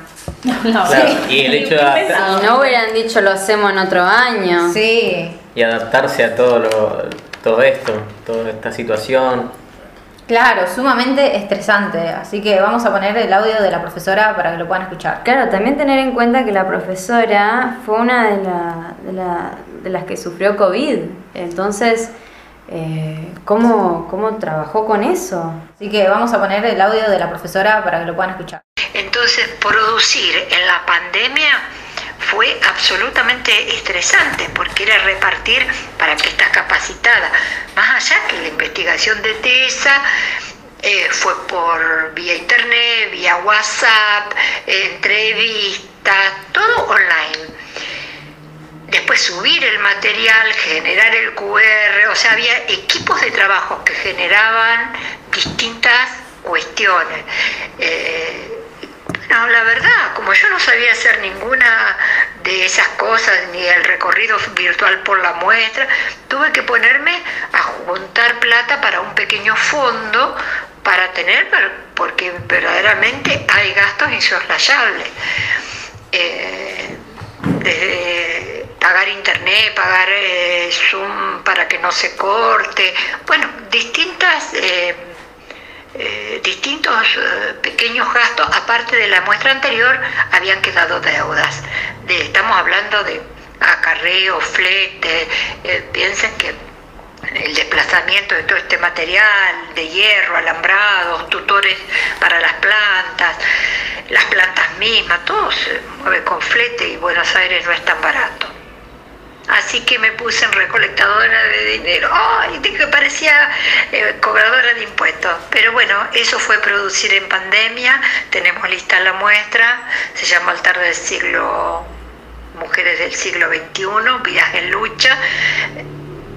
Claro, y el hecho de adaptar- Si no hubieran dicho lo hacemos en otro año. Sí. y adaptarse a todo lo, todo esto, toda esta situación. Claro, sumamente estresante. Así que vamos a poner el audio de la profesora para que lo puedan escuchar. Claro, también tener en cuenta que la profesora fue una de, la- de la- de las que sufrió COVID. Entonces, eh, ¿cómo, ¿cómo trabajó con eso? Así que vamos a poner el audio de la profesora para que lo puedan escuchar. Entonces, producir en la pandemia fue absolutamente estresante porque era repartir para que estás capacitada. Más allá que la investigación de TESA eh, fue por vía internet, vía WhatsApp, entrevistas, todo online. Después subir el material, generar el QR, o sea, había equipos de trabajo que generaban distintas cuestiones. Eh, no, la verdad, como yo no sabía hacer ninguna de esas cosas, ni el recorrido virtual por la muestra, tuve que ponerme a juntar plata para un pequeño fondo para tener, porque verdaderamente hay gastos insoslayables. Eh, desde pagar internet, pagar eh, Zoom para que no se corte, bueno, distintas... eh, eh, distintos eh, pequeños gastos, aparte de la muestra anterior, habían quedado deudas. De- estamos hablando de acarreo, flete, eh, piensen que el desplazamiento de todo este material de hierro, alambrados, tutores para las plantas, las plantas mismas, todo se mueve con flete y Buenos Aires no es tan barato. Así que me puse en recolectadora de dinero. ¡Ay! que parecía eh, cobradora de impuestos. Pero bueno, eso fue producir en pandemia. Tenemos lista la muestra. Se llama Altar del siglo, Mujeres del siglo XXI, Vidas en Lucha.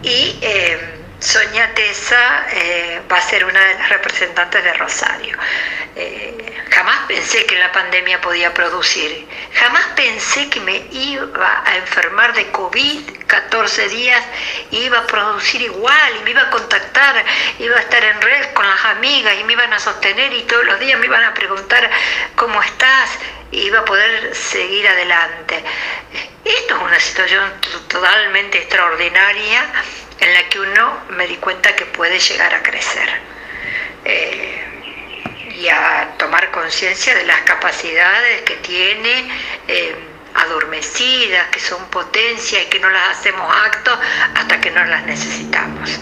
Y eh, Sonia Tesa eh, va a ser una de las representantes de Rosario. Eh, jamás pensé que la pandemia podía producir. Jamás pensé que me iba a enfermar de COVID 14 días, iba a producir igual y me iba a contactar, iba a estar en red con las amigas y me iban a sostener y todos los días me iban a preguntar cómo estás y iba a poder seguir adelante. Esto es una situación totalmente extraordinaria en la que uno me di cuenta que puede llegar a crecer. Eh, y a tomar conciencia de las capacidades que tiene eh, adormecidas, que son potencia y que no las hacemos actos hasta que no las necesitamos.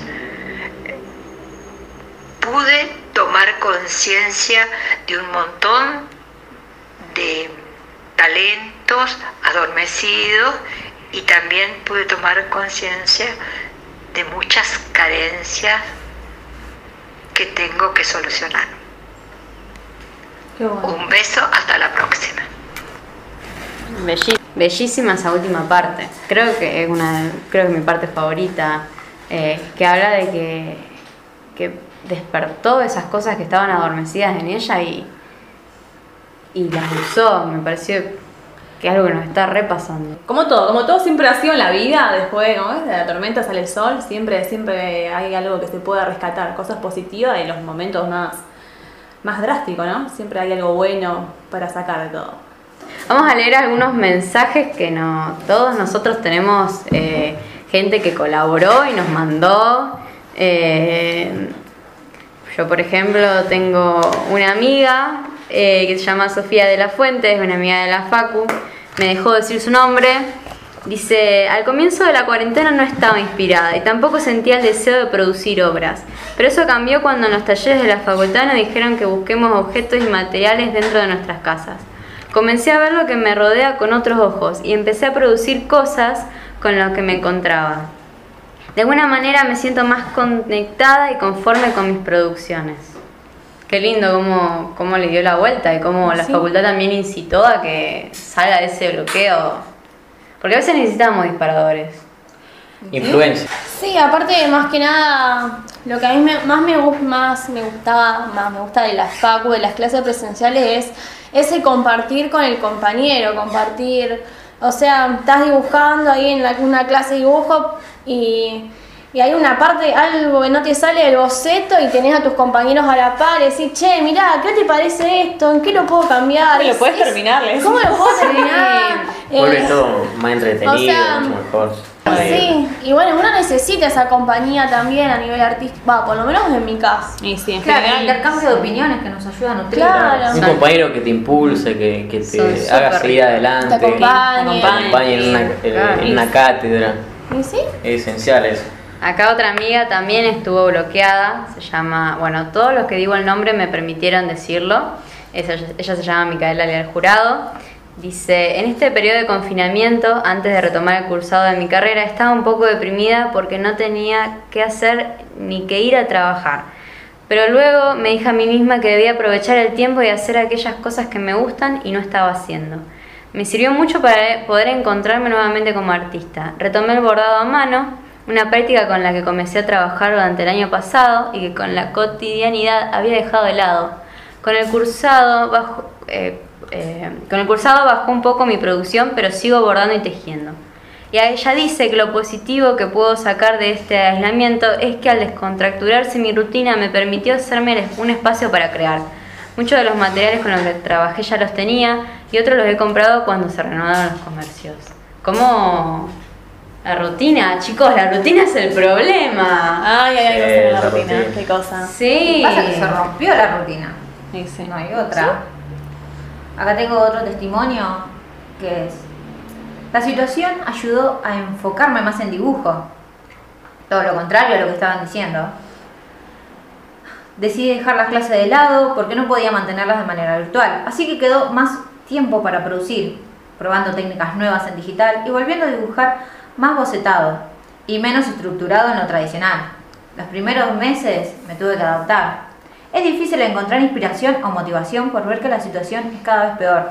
Pude tomar conciencia de un montón de talentos adormecidos y también pude tomar conciencia de muchas carencias que tengo que solucionar. Un beso, hasta la próxima. Bellísima esa última parte. Creo que es una, creo que mi parte favorita, eh, que habla de que, que despertó esas cosas que estaban adormecidas en ella y, y las usó. Me pareció que es algo que nos está repasando. Como todo, como todo siempre ha sido en la vida, después ¿no? de la tormenta sale el sol, siempre, siempre hay algo que se pueda rescatar, cosas positivas y los momentos más, más drásticos, ¿no? Siempre hay algo bueno para sacar de todo. Vamos a leer algunos mensajes que no, todos nosotros tenemos eh, gente que colaboró y nos mandó. eh, yo, por ejemplo, tengo una amiga eh, que se llama Sofía de la Fuente, es una amiga de la Facu, me dejó decir su nombre. Dice, al comienzo de la cuarentena no estaba inspirada y tampoco sentía el deseo de producir obras, pero eso cambió cuando en los talleres de la facultad nos dijeron que busquemos objetos y materiales dentro de nuestras casas. Comencé a ver lo que me rodea con otros ojos y empecé a producir cosas con lo que me encontraba. De alguna manera me siento más conectada y conforme con mis producciones. Qué lindo cómo, cómo le dio la vuelta y cómo la facultad también incitó a que salga de ese bloqueo. Porque a veces necesitamos disparadores. Influencia. Sí, aparte más que nada, lo que a mí me- más me más me gustaba, más me gusta de las facu, de las clases presenciales es ese compartir con el compañero, compartir, o sea, estás dibujando ahí en la- una clase de dibujo y, y hay una parte, algo que no te sale del boceto y tenés a tus compañeros a la par y decís, che, mirá, ¿qué te parece esto? ¿En qué lo puedo cambiar? ¿Cómo lo Es- puedes es- terminar? ¿Cómo lo puedo terminar? Vuelve Eh, todo más entretenido, o sea, mucho mejor. Sí, y bueno, uno necesita esa compañía también a nivel artístico, va, por lo menos en mi caso. Sí, sí, en Claro, el general. intercambio de opiniones que nos ayuda a nutrir. Claro. Un compañero que te impulse, que, que te haga seguir ricos. adelante, Te acompañe. te acompañe en una, en- en una cátedra. ¿Y sí? Es esencial eso. Acá otra amiga también estuvo bloqueada, se llama, bueno, todos los que digo el nombre me permitieron decirlo. Ella, se llama Micaela Leal Jurado. Dice, en este periodo de confinamiento, antes de retomar el cursado de mi carrera, estaba un poco deprimida porque no tenía qué hacer ni que ir a trabajar. Pero luego me dije a mí misma que debía aprovechar el tiempo y hacer aquellas cosas que me gustan y no estaba haciendo. Me sirvió mucho para poder encontrarme nuevamente como artista. Retomé el bordado a mano, una práctica con la que comencé a trabajar durante el año pasado y que con la cotidianidad había dejado de lado. Con el cursado bajo, eh, eh, con el cursado bajó un poco mi producción, pero sigo bordando y tejiendo. Y ella dice que lo positivo que puedo sacar de este aislamiento es que al descontracturarse mi rutina me permitió hacerme un espacio para crear. Muchos de los materiales con los que trabajé ya los tenía y otros los he comprado cuando se renovaron los comercios. Como la rutina, chicos, la rutina es el problema. Ay, ay, ay, la la rutina. rutina. Qué cosa. Sí. Pasa que se rompió la rutina. Sí, sí. No hay otra. Acá tengo otro testimonio que es. La situación ayudó a enfocarme más en dibujo. Todo lo contrario a lo que estaban diciendo. Decidí dejar las clases de lado porque no podía mantenerlas de manera virtual. Así que quedó más tiempo para producir, probando técnicas nuevas en digital y volviendo a dibujar más bocetado y menos estructurado en lo tradicional. Los primeros meses me tuve que adaptar. Es difícil encontrar inspiración o motivación por ver que la situación es cada vez peor.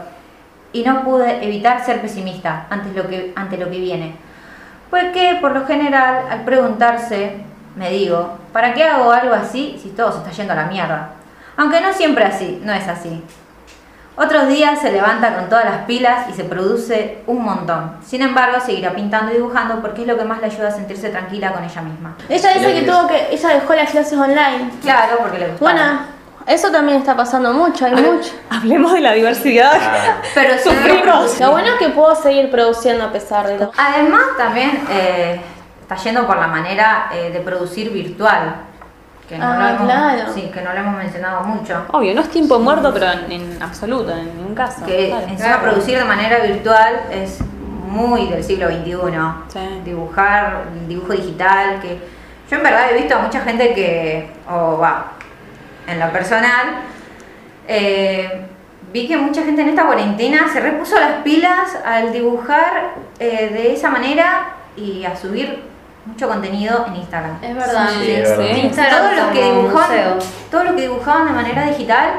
Y no pude evitar ser pesimista ante lo que, ante lo que viene. Porque por lo general, al preguntarse, me digo, ¿para qué hago algo así si todo se está yendo a la mierda? Aunque no siempre así, no es así. Otros días se levanta con todas las pilas y se produce un montón. Sin embargo, seguirá pintando y dibujando porque es lo que más le ayuda a sentirse tranquila con ella misma. Ella dice que tuvo que, ella dejó las clases online. Claro, porque le gusta. Bueno, eso también está pasando mucho, hay mucho. Hablemos de la diversidad. Ah, pero Sufrimos. Lo bueno es que puedo seguir produciendo a pesar de todo. Además, también eh, está yendo por la manera eh, de producir virtual. Que no, Ah, lo hemos, claro. sí, que no lo hemos mencionado mucho. Obvio, no es tiempo muerto, pero en, en absoluto, en ningún caso. Que Claro. encima producir de manera virtual es muy del siglo XXI. Sí. Dibujar, dibujo digital, que yo en verdad he visto a mucha gente que, o va, en lo personal, eh, vi que mucha gente en esta cuarentena se repuso las pilas al dibujar eh, de esa manera y a subir mucho contenido en Instagram. Es verdad. Sí, es verdad. sí. Instagram Todos los que dibujaban, todos los que dibujaban de manera digital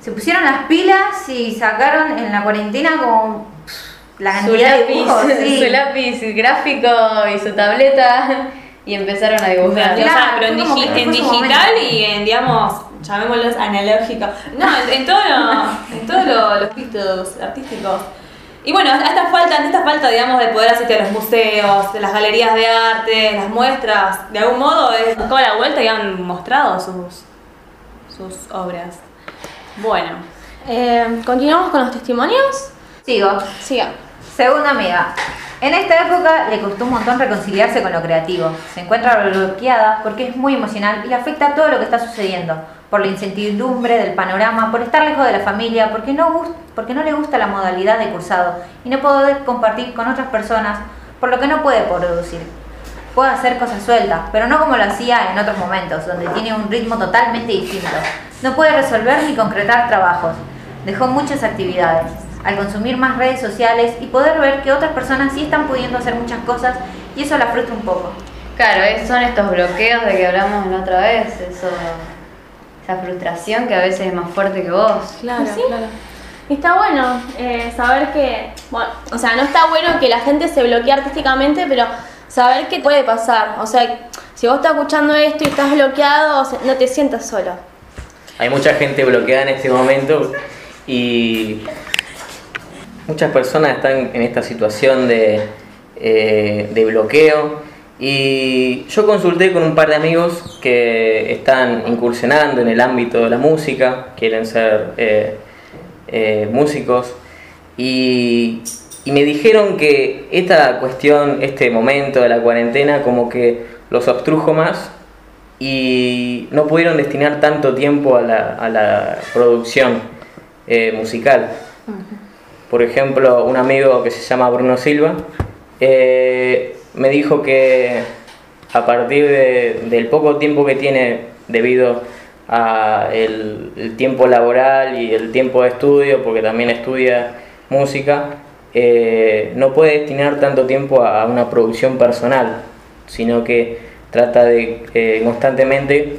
se pusieron las pilas y sacaron en la cuarentena como la Su cantidad de lápiz, dibujos. sí. su lápiz gráfico y su tableta y empezaron a dibujar. O sea, Claro, pero en, digi- en su digital y en, digamos, llamémoslos analógico. No, en, en todo lo- en todos lo- los artísticos. Y bueno, esta falta, ante esta falta, digamos, de poder asistir a los museos, de las galerías de arte, las muestras, de algún modo, es buscado la vuelta y han mostrado sus, sus obras. Bueno, Eh, Continuamos con los testimonios. Sigo. Siga. Segunda amiga. En esta época le costó un montón reconciliarse con lo creativo. Se encuentra bloqueada porque es muy emocional y le afecta todo lo que está sucediendo. Por la incertidumbre del panorama, por estar lejos de la familia, porque no, porque no le gusta la modalidad de cursado y no poder compartir con otras personas, por lo que no puede producir. Puede hacer cosas sueltas, pero no como lo hacía en otros momentos, donde tiene un ritmo totalmente distinto. No puede resolver ni concretar trabajos. Dejó muchas actividades. Al consumir más redes sociales y poder ver que otras personas sí están pudiendo hacer muchas cosas y eso la frustra un poco. Claro, es- son estos bloqueos de que hablamos la otra vez, eso, esa frustración que a veces es más fuerte que vos. claro, Sí. claro. Y está bueno eh, saber que, bueno, o sea, no está bueno que la gente se bloquee artísticamente, pero saber qué puede pasar. O sea, si vos estás escuchando esto y estás bloqueado, o sea, no te sientas solo. Hay mucha gente bloqueada en este momento y muchas personas están en esta situación de, eh, de bloqueo. Y yo consulté con un par de amigos que están incursionando en el ámbito de la música, quieren ser eh, eh, músicos. Y y me dijeron que esta cuestión, este momento de la cuarentena, como que los obstrujo más y no pudieron destinar tanto tiempo a la, a la producción eh, musical. Por ejemplo, un amigo que se llama Bruno Silva me dijo que a partir de- del poco tiempo que tiene debido a el, tiempo laboral y el tiempo de estudio, porque también estudia música, eh, no puede destinar tanto tiempo a, a una producción personal, sino que trata de eh, constantemente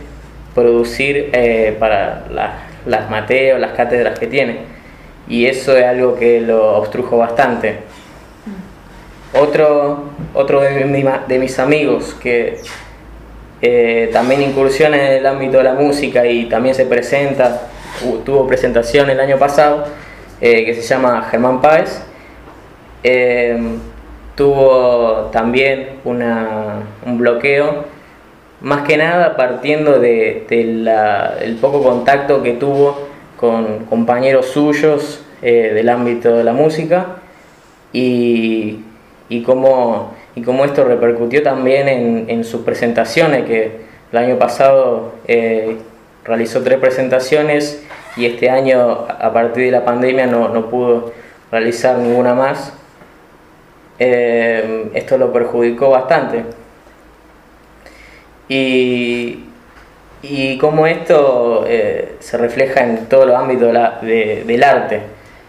producir eh, para las, las materias o las cátedras que tiene. Y eso es algo que lo obstrujo bastante. Otro, otro de, mi- de mis amigos que eh, también incursiona en el ámbito de la música y también se presenta, tuvo presentación el año pasado, eh, que se llama Germán Páez. Eh, tuvo también una- un bloqueo, más que nada partiendo de, de el poco contacto que tuvo con compañeros suyos eh, del ámbito de la música y, y cómo, y cómo esto repercutió también en, en sus presentaciones, que el año pasado eh, realizó tres presentaciones y este año a partir de la pandemia no, no pudo realizar ninguna más. Eh, esto lo perjudicó bastante. Y, y cómo esto eh, se refleja en todos los ámbitos de del arte,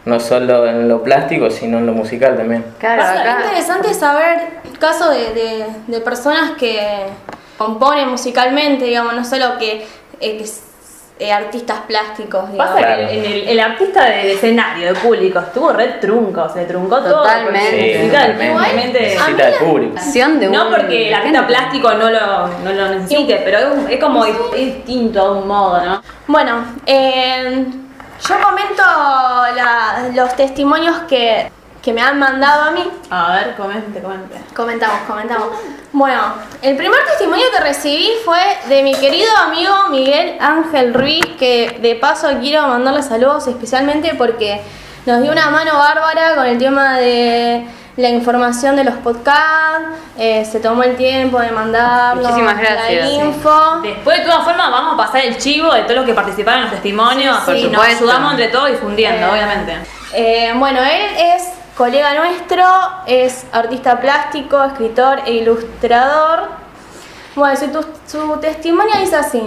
no solo en lo plástico, sino en lo musical también. Claro, Es acá. interesante saber casos de, de- de personas que componen musicalmente, digamos, no solo que, eh, que eh, artistas plásticos, digamos. Pasa Claro. que el, el- el artista de, de escenario, de público, estuvo re trunco, se truncó todo. Totalmente. porque Sí, totalmente. Necesita el público. De No porque el artista gente. plástico no lo, no lo necesite, pero es, un- es como dis- es distinto a un modo, ¿no? Bueno, eh, yo comento la- los testimonios que, que me han mandado a mí. A ver, comente, comente. Comentamos, comentamos. Bueno, el primer testimonio que recibí fue de mi querido amigo Miguel Ángel Ruiz, que de paso quiero mandarle saludos especialmente porque nos dio una mano bárbara con el tema de la información de los podcasts, eh, se tomó el tiempo de mandarnos Muchísimas gracias, la sí. info. Después, de todas formas, vamos a pasar el chivo de todos los que participaron en los testimonios Sí, sí. y Por nos supuesto. ayudamos entre todos difundiendo, Eh, obviamente. Eh, bueno, él es colega nuestro, es artista plástico, escritor e ilustrador. Bueno, su, su testimonio dice así.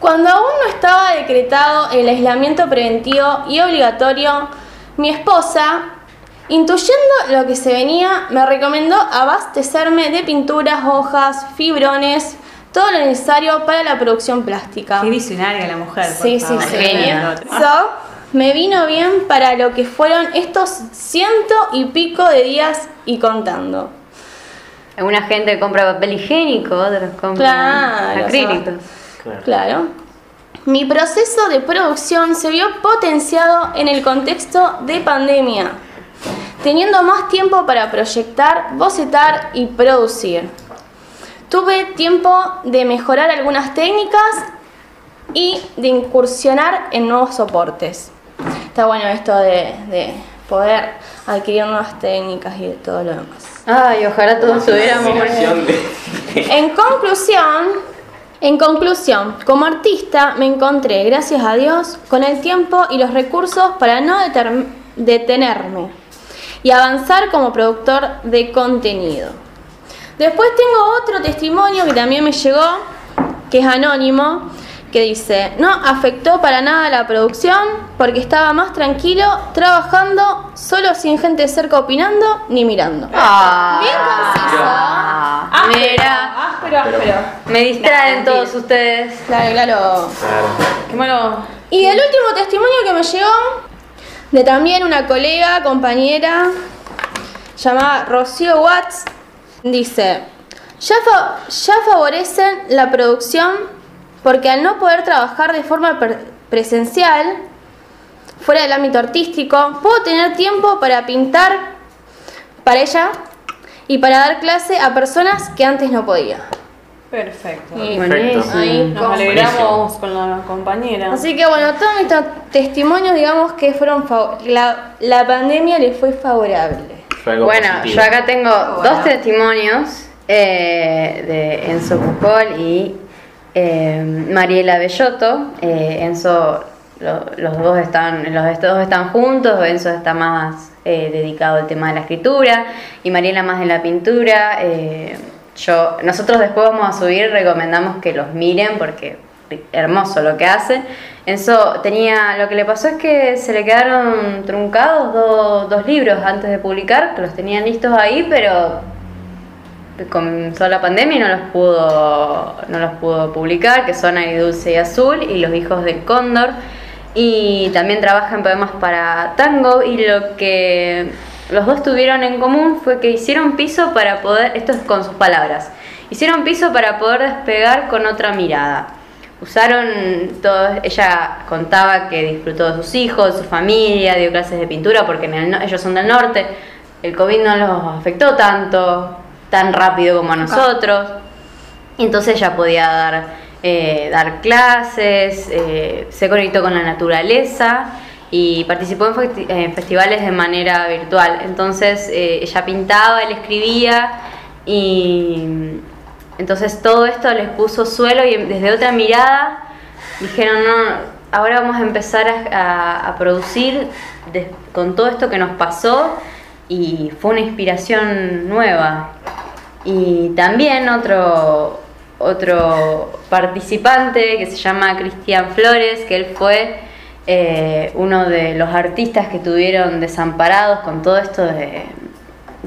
Cuando aún no estaba decretado el aislamiento preventivo y obligatorio, mi esposa, intuyendo lo que se venía, me recomendó abastecerme de pinturas, hojas, fibrones, todo lo necesario para la producción plástica. Qué visionaria la mujer. por Sí, sí, favor. sí. Genia. So, me vino bien para lo que fueron estos ciento y pico de días y contando. Alguna gente compra papel higiénico, otros compran Claro, acrílicos. Claro. Claro. Mi proceso de producción se vio potenciado en el contexto de pandemia, teniendo más tiempo para proyectar, bocetar y producir. Tuve tiempo de mejorar algunas técnicas y de incursionar en nuevos soportes. Está bueno esto de, de poder adquirir nuevas técnicas y de todo lo demás. Ay, ojalá todos tuviéramos. En conclusión, en conclusión, como artista me encontré, gracias a Dios, con el tiempo y los recursos para no detenerme y avanzar como productor de contenido. Después tengo otro testimonio que también me llegó, que es anónimo, que dice, no afectó para nada la producción porque estaba más tranquilo trabajando solo sin gente cerca opinando ni mirando. Ah, Bien conciso. Mira, Áspero, áspero. me distraen todos ustedes. Claro, claro. Claro. Qué malo. Y el último testimonio que me llegó de también una colega, compañera, llamada Rocío Watts, dice, ya, ya favorecen la producción porque al no poder trabajar de forma presencial, fuera del ámbito artístico, puedo tener tiempo para pintar para ella y para dar clase a personas que antes no podía. Perfecto. Ahí Nos alegramos con la compañera. Así que bueno, todos mis to- testimonios, digamos que fueron la, la pandemia le fue favorable. Fue Bueno, positivo. yo acá tengo Bueno. dos testimonios eh, de Enzo Pujol y eh, Mariela Bellotto. Eh, Enzo, lo- los dos están, los dos están juntos, Enzo está más eh, dedicado al tema de la escritura y Mariela más de la pintura. Yo, nosotros después vamos a subir, recomendamos que los miren porque hermoso lo que hacen. Enzo tenía, lo que le pasó es que se le quedaron truncados do- dos libros antes de publicar, que los tenían listos ahí, pero comenzó la pandemia y no los pudo, no los pudo publicar, que son Dulce y Azul y Los hijos del cóndor. Y también trabaja en poemas para tango y lo que los dos tuvieron en común fue que hicieron piso para poder, esto es con sus palabras, hicieron piso para poder despegar con otra mirada. Usaron todo, ella contaba que disfrutó de sus hijos, de su familia, dio clases de pintura porque en el ellos son del norte, el COVID no los afectó tanto, tan rápido como a nosotros, entonces ella podía dar, eh, dar clases, eh, se conectó con la naturaleza y participó en, festi- en festivales de manera virtual. Entonces eh, ella pintaba, él escribía y entonces todo esto les puso suelo y desde otra mirada dijeron, no, ahora vamos a empezar a, producir con todo esto que nos pasó y fue una inspiración nueva. Y también otro, otro participante que se llama Cristian Flores, que él fue eh, uno de los artistas que estuvieron desamparados con todo esto de,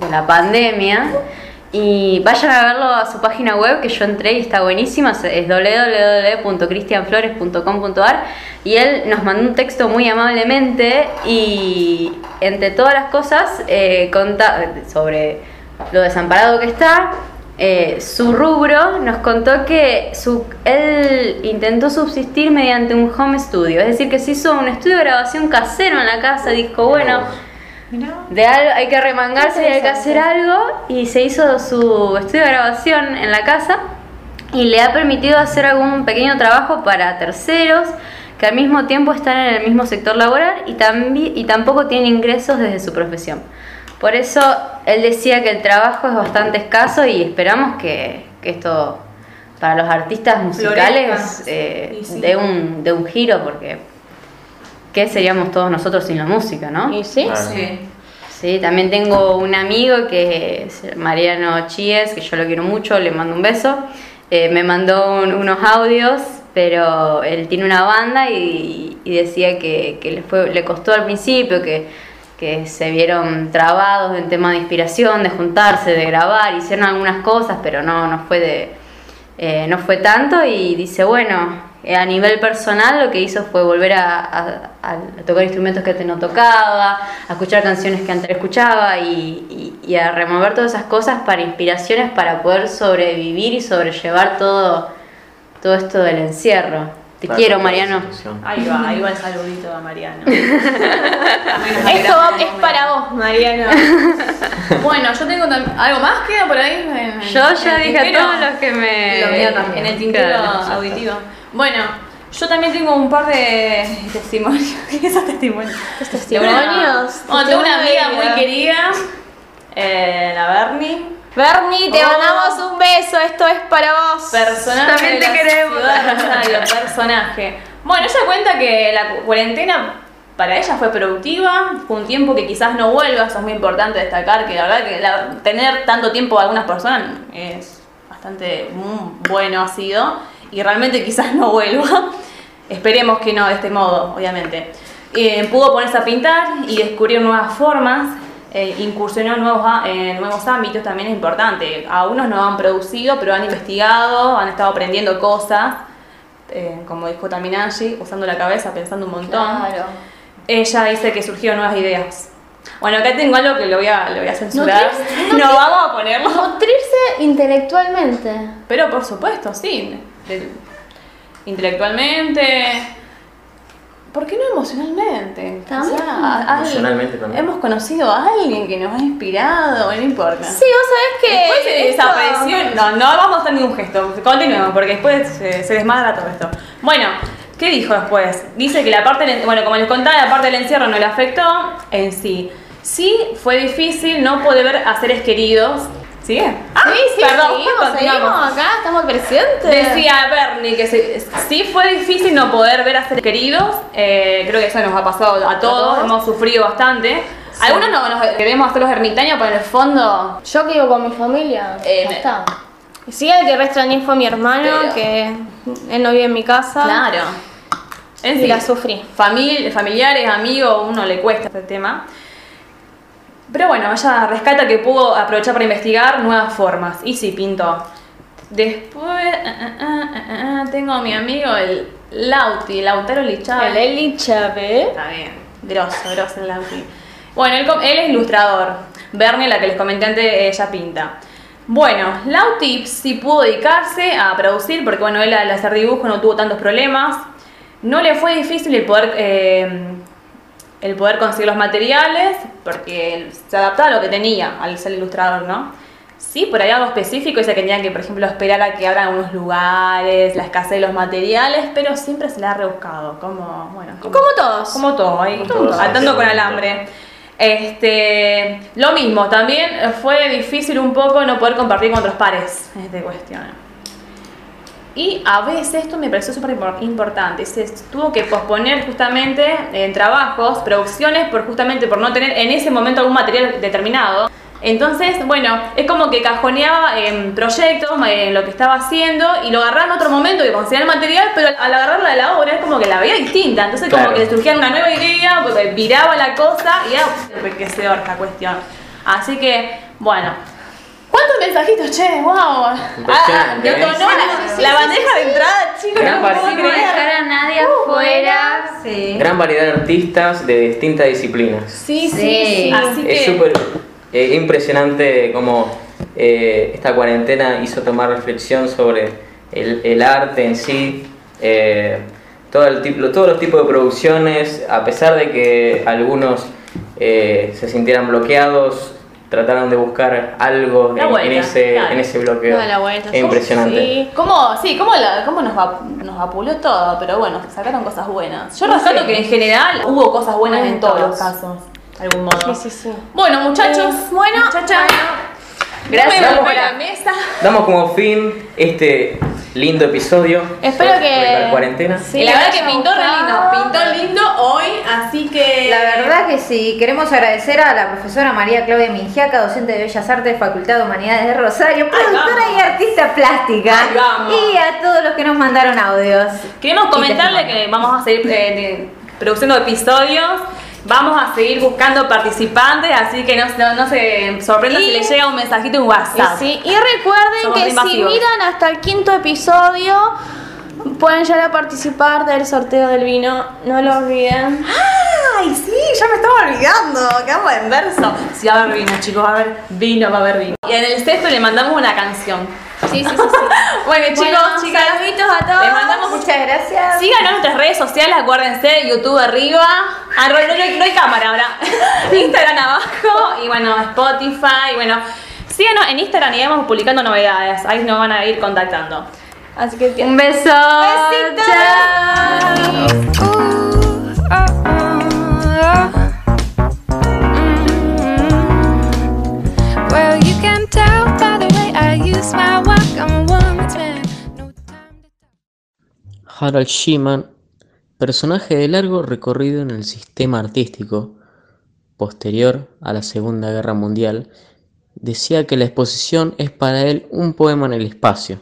la pandemia. Y vayan a verlo a su página web que yo entré y está buenísima, es www.cristianflores.com.ar y él nos mandó un texto muy amablemente y entre todas las cosas eh, conta sobre lo desamparado que está, eh, su rubro nos contó que su, él intentó subsistir mediante un home studio, es decir, que se hizo un estudio de grabación casero en la casa, dijo, bueno, de algo hay que remangarse y hay que hacer algo, y se hizo su estudio de grabación en la casa y le ha permitido hacer algún pequeño trabajo para terceros que al mismo tiempo están en el mismo sector laboral y, y tampoco tienen ingresos desde su profesión. Por eso él decía que el trabajo es bastante escaso y esperamos que, que esto para los artistas musicales eh, sí. dé un, dé un giro porque ¿qué seríamos todos nosotros sin la música, no? ¿Y sí? Claro. Sí. Sí, también tengo un amigo que es Mariano Chies, que yo lo quiero mucho, le mando un beso. Eh, me mandó un- unos audios, pero él tiene una banda y, y decía que, que le, fue, le costó al principio, que, que se vieron trabados en tema de inspiración, de juntarse, de grabar, hicieron algunas cosas, pero no, no fue de, eh, no fue tanto y dice, bueno, eh, a nivel personal lo que hizo fue volver a, tocar instrumentos que antes no tocaba, a escuchar canciones que antes escuchaba y, y- y a remover todas esas cosas para inspiraciones para poder sobrevivir y sobrellevar todo, todo esto del encierro. Te Claro, quiero, Mariano. Ahí va, ahí va el saludito a Mariano. Esto va- es para vos, Mariano. Bueno, yo tengo algo más queda por ahí. en- Yo en ya dije a todos los que me... Lo mío también. En el tintero Claro. auditivo. Bueno, yo también tengo un par de testimonios. ¿Qué esos testimonios? testimonios? Bueno, tengo una amiga Testimonios. muy querida, eh, la Bernie. Bernie, te Oh. mandamos un beso, esto es para vos. Personaje También te queremos. Rosario, personaje. Bueno, ella cuenta que la cu- cuarentena para ella fue productiva, fue un tiempo que quizás no vuelva, eso es muy importante destacar, que la verdad que la- tener tanto tiempo a algunas personas es bastante mm, bueno ha sido, y realmente quizás no vuelva. Esperemos que no de este modo, obviamente. Eh, pudo ponerse a pintar y descubrir nuevas formas, eh, incursionó en nuevos, en nuevos ámbitos, también es importante. A unos no han producido, pero han investigado, han estado aprendiendo cosas, eh, como dijo también Angie, usando la cabeza, pensando un montón. Claro. Ella dice que surgieron nuevas ideas. Bueno, acá tengo algo que lo voy a, lo voy a censurar. Nutrirse- No vamos a ponerlo. Nutrirse intelectualmente. Pero por supuesto, sí. Intelectualmente. ¿Por qué no emocionalmente? También. a- Emocionalmente también. Hemos conocido a alguien que nos ha inspirado, no importa. Sí, vos sabés que. Después se esto- desapareció. No, no vamos a hacer ningún gesto. Continuemos, porque después se, se desmadra todo esto. Bueno, ¿qué dijo después? Dice que la parte, del- bueno, como les contaba, la parte del encierro no le afectó en sí. Sí, fue difícil no poder ver a seres queridos. ¿Sigue? Ah, Sí, sí, perdón, seguimos, seguimos acá, estamos presentes. Decía Bernie que se- sí fue difícil no poder ver a seres queridos. Eh, creo que eso nos ha pasado a todos, hemos sufrido bastante. Algunos no, nos queremos hacer los ermitaños, pero en el fondo Yo que vivo con mi familia, Eh, ya está. Sí, el que re extrañé fue mi hermano, Pero- que él no vive en mi casa. Claro. En Y sí, la sufrí. famil- familiares, amigos, uno le cuesta este tema. Pero bueno, ella rescata que pudo aprovechar para investigar nuevas formas. Y sí, pintó. Después ah, ah, ah, tengo a mi amigo el Lauti, Lautaro Lichal. El Eli Chávez. Está bien, grosso, grosso el Lauti. Bueno, él es ilustrador. Bernie, la que les comenté antes, ella pinta. Bueno, Lauti sí pudo dedicarse a producir porque bueno, él al hacer dibujo no tuvo tantos problemas. No le fue difícil el poder, eh, el poder conseguir los materiales porque se adaptaba a lo que tenía al ser ilustrador, ¿no? Sí, por ahí algo específico, dice que tenía que, por ejemplo, esperar a que abran unos lugares, la escasez de los materiales, pero siempre se le ha rebuscado, como, bueno, como, Como todos. como todo, ahí, atando con alambre. Este, lo mismo, también fue difícil un poco no poder compartir con otros pares en esta cuestión. Y a veces esto me pareció súper impor- importante, se tuvo que posponer justamente en trabajos, producciones, por justamente por no tener en ese momento algún material determinado. Entonces, bueno, es como que cajoneaba en proyectos, en lo que estaba haciendo, y lo agarraba en otro momento que conseguía el material, pero al agarrarla de la obra es como que la veía distinta. Entonces, como que le surgía una nueva idea, porque viraba la cosa y era enriquecedor esta cuestión. Así que, bueno. ¿Cuántos mensajitos, che? ¡Wow! Yo ¿eh? no, la, la bandeja de entrada, chicos, Gran no puedo creer. dejar a nadie Uh, afuera. Sí. Gran variedad de artistas de distintas disciplinas. Sí, sí, Sí. sí. Así que. Es súper eh, impresionante cómo eh, esta cuarentena hizo tomar reflexión sobre el, el arte en sí, eh, todo el tipo, todos los tipos de producciones, a pesar de que algunos eh, se sintieran bloqueados, trataron de buscar algo en, vuelta, en ese, claro. en ese bloqueo. La vuelta. Es impresionante. Sí. ¿Cómo, sí, cómo, la- cómo nos, va- nos vapuleó todo? Pero bueno, sacaron cosas buenas. Yo rescato que en general hubo cosas buenas en todos los casos, de algún modo. Sí, sí, sí. Bueno, muchachos, Eh, bueno, muchachas, Gracias. gracias por Vamos. la mesa. Damos como fin este lindo episodio. Espero sobre que- la cuarentena. Sí, y la verdad que pintó re lindo, pintó lindo hoy, así que... La verdad que sí, queremos agradecer a la profesora María Claudia Mingiaca, docente de Bellas Artes, Facultad de Humanidades de Rosario, productora y artista plástica, vamos. y a todos los que nos mandaron audios. Queremos comentarle que vamos a seguir eh, de- produciendo episodios, vamos a seguir buscando participantes, así que no, no, no se sorprendan si Y- les llega un mensajito en Y, WhatsApp. sí, y recuerden Somos que si miran hasta el quinto episodio, pueden llegar a participar del sorteo del vino. No lo olviden. Ay, sí, ya me estaba olvidando, quedamos en verso. Sí, va a haber vino, chicos, va a haber vino, va a haber vino. Y en el sexto le mandamos una canción. Sí, sí, sí. sí. Bueno, chicos, Bueno, chicas, saluditos a todos. les mandamos Muchas gracias. Síganos en nuestras redes sociales, acuérdense, YouTube arriba. Ah, no, no, no, no hay cámara ahora. Instagram abajo. Y bueno, Spotify. Y bueno, síganos en Instagram y vamos publicando novedades. Ahí nos van a ir contactando. Así que Un beso. Besitos. Chao. Well, you can tell by the way I use my Harold Sheeman, personaje de largo recorrido en el sistema artístico posterior a la Segunda Guerra Mundial, decía que la exposición es para él un poema en el espacio.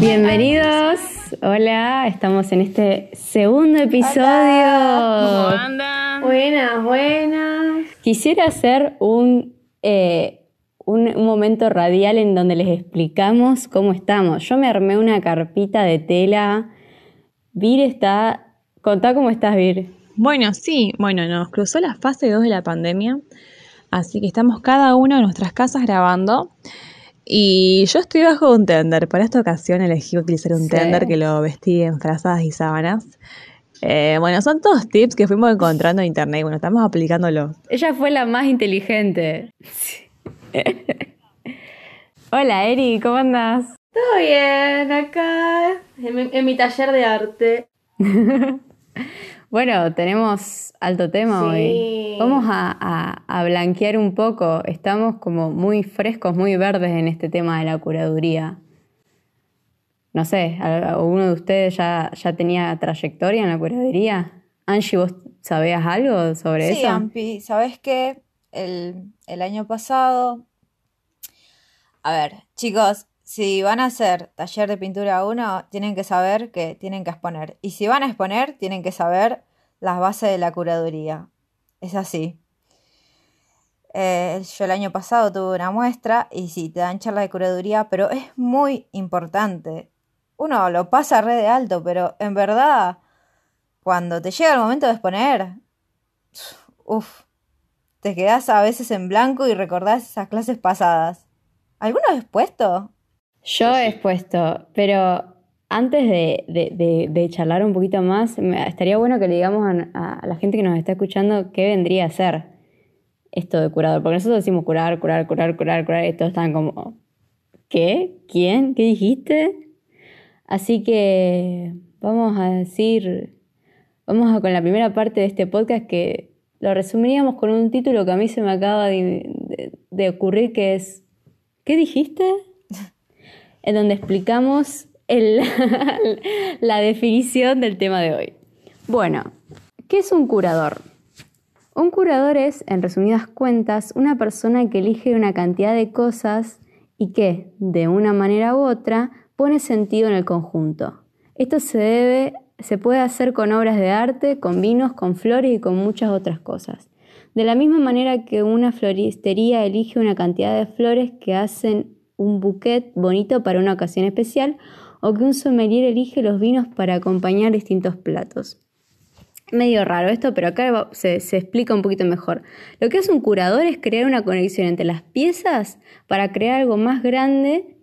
Bienvenidos, hola, estamos en este segundo episodio. andan? Buenas, buenas. Quisiera hacer un, eh, un, un momento radial en donde les explicamos cómo estamos. Yo me armé una carpita de tela. Vir está... Contá cómo estás, Vir. Bueno, sí, bueno, nos cruzó la fase 2 de la pandemia, Así que estamos cada uno en nuestras casas grabando. Y yo estoy bajo un tender. Para esta ocasión elegí utilizar un Sí. tender que lo vestí en frazadas y sábanas. Eh, bueno, son todos tips que fuimos encontrando en internet y bueno, estamos aplicándolo. Ella fue la más inteligente. Hola, Eri, ¿cómo andas? Todo bien, acá en mi, en mi taller de arte. Bueno, tenemos alto tema Sí. hoy. Vamos a, a- a blanquear un poco. Estamos como muy frescos, muy verdes en este tema de la curaduría. No sé, ¿al- ¿alguno de ustedes ya, ya tenía trayectoria en la curaduría? Angie, ¿vos sabías algo sobre Sí, eso? Ampi, ¿sabes qué? El, el año pasado. A ver, chicos, si van a hacer taller de pintura 1, tienen que saber que tienen que exponer. Y si van a exponer, tienen que saber las bases de la curaduría. Es así. Eh, yo el año pasado tuve una muestra y sí, te dan charla de curaduría, pero es muy importante. Uno lo pasa re de alto, pero en verdad, cuando te llega el momento de exponer, Uf, te quedás a veces en blanco y recordás esas clases pasadas. ¿Alguno has expuesto? Yo he expuesto, pero antes de, de- charlar un poquito más, estaría bueno que le digamos a, a la gente que nos está escuchando qué vendría a ser esto de curador. Porque nosotros decimos curar, curar, curar, curar, curar, y todos están como, ¿qué? ¿Quién? ¿Qué dijiste? Así que vamos a decir, vamos a con la primera parte de este podcast que lo resumiríamos con un título que a mí se me acaba de, de- ocurrir que es, ¿qué dijiste? en donde explicamos el- la definición del tema de hoy. Bueno, ¿qué es un curador? Un curador es, en resumidas cuentas, una persona que elige una cantidad de cosas y que, de una manera u otra, pone sentido en el conjunto. Esto se puede hacer con obras de arte, con vinos, con flores y con muchas otras cosas. De la misma manera que una floristería elige una cantidad de flores que hacen un bouquet bonito para una ocasión especial, o que un sommelier elige los vinos para acompañar distintos platos. Medio raro esto, pero acá se, se explica un poquito mejor. Lo que hace un curador es crear una conexión entre las piezas para crear algo más grande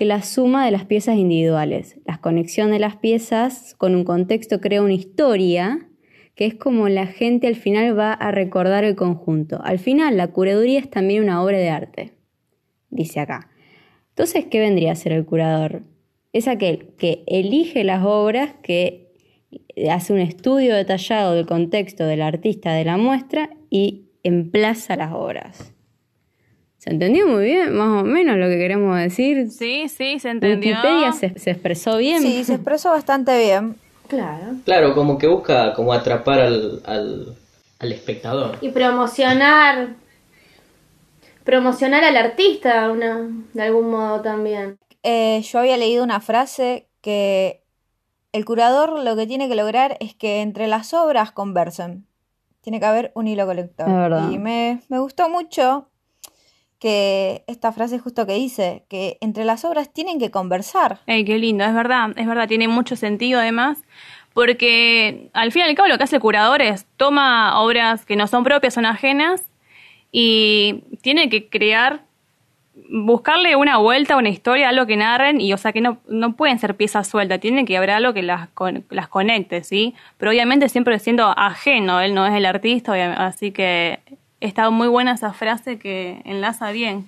que la suma de las piezas individuales. La conexión de las piezas con un contexto crea una historia que es como la gente al final va a recordar el conjunto. Al final, la curaduría es también una obra de arte, dice acá. Entonces, ¿qué vendría a ser el curador? Es aquel que elige las obras, que hace un estudio detallado del contexto del artista de la muestra y emplaza las obras. ¿Se entendió muy bien, más o menos, lo que queremos decir? Sí, sí, se entendió. Wikipedia se, se expresó bien. Sí, se expresó bastante bien. Claro. Claro, como que busca como atrapar al, al, al espectador. Y promocionar. Promocionar al artista una, de algún modo también. Eh, yo había leído una frase que el curador lo que tiene que lograr es que entre las obras conversen. Tiene que haber un hilo colector. Y me, me gustó mucho que esta frase justo que dice, que entre las obras tienen que conversar. Qué lindo, es verdad, es verdad, tiene mucho sentido además, porque al fin y al cabo lo que hace el curador es toma obras que no son propias, son ajenas, y tiene que crear, buscarle una vuelta, una historia, algo que narren, y o sea que no, no pueden ser piezas sueltas, tiene que haber algo que las, las conecte, ¿sí? Pero obviamente siempre siendo ajeno, él no es el artista, así que está muy buena esa frase que enlaza bien.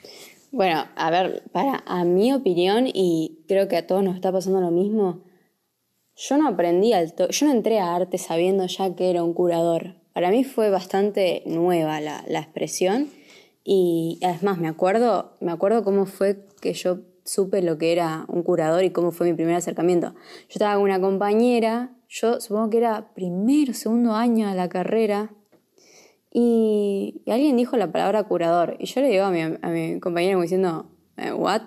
Bueno, a ver, para a mi opinión, y creo que a todos nos está pasando lo mismo, yo no aprendí al yo no entré a arte sabiendo ya que era un curador. Para mí fue bastante nueva la, la expresión y además me acuerdo, me acuerdo cómo fue que yo supe lo que era un curador y cómo fue mi primer acercamiento. Yo estaba con una compañera, yo supongo que era primero, segundo año de la carrera, y, y alguien dijo la palabra curador. Y yo le digo a mi, a mi compañero como diciendo, eh, ¿what?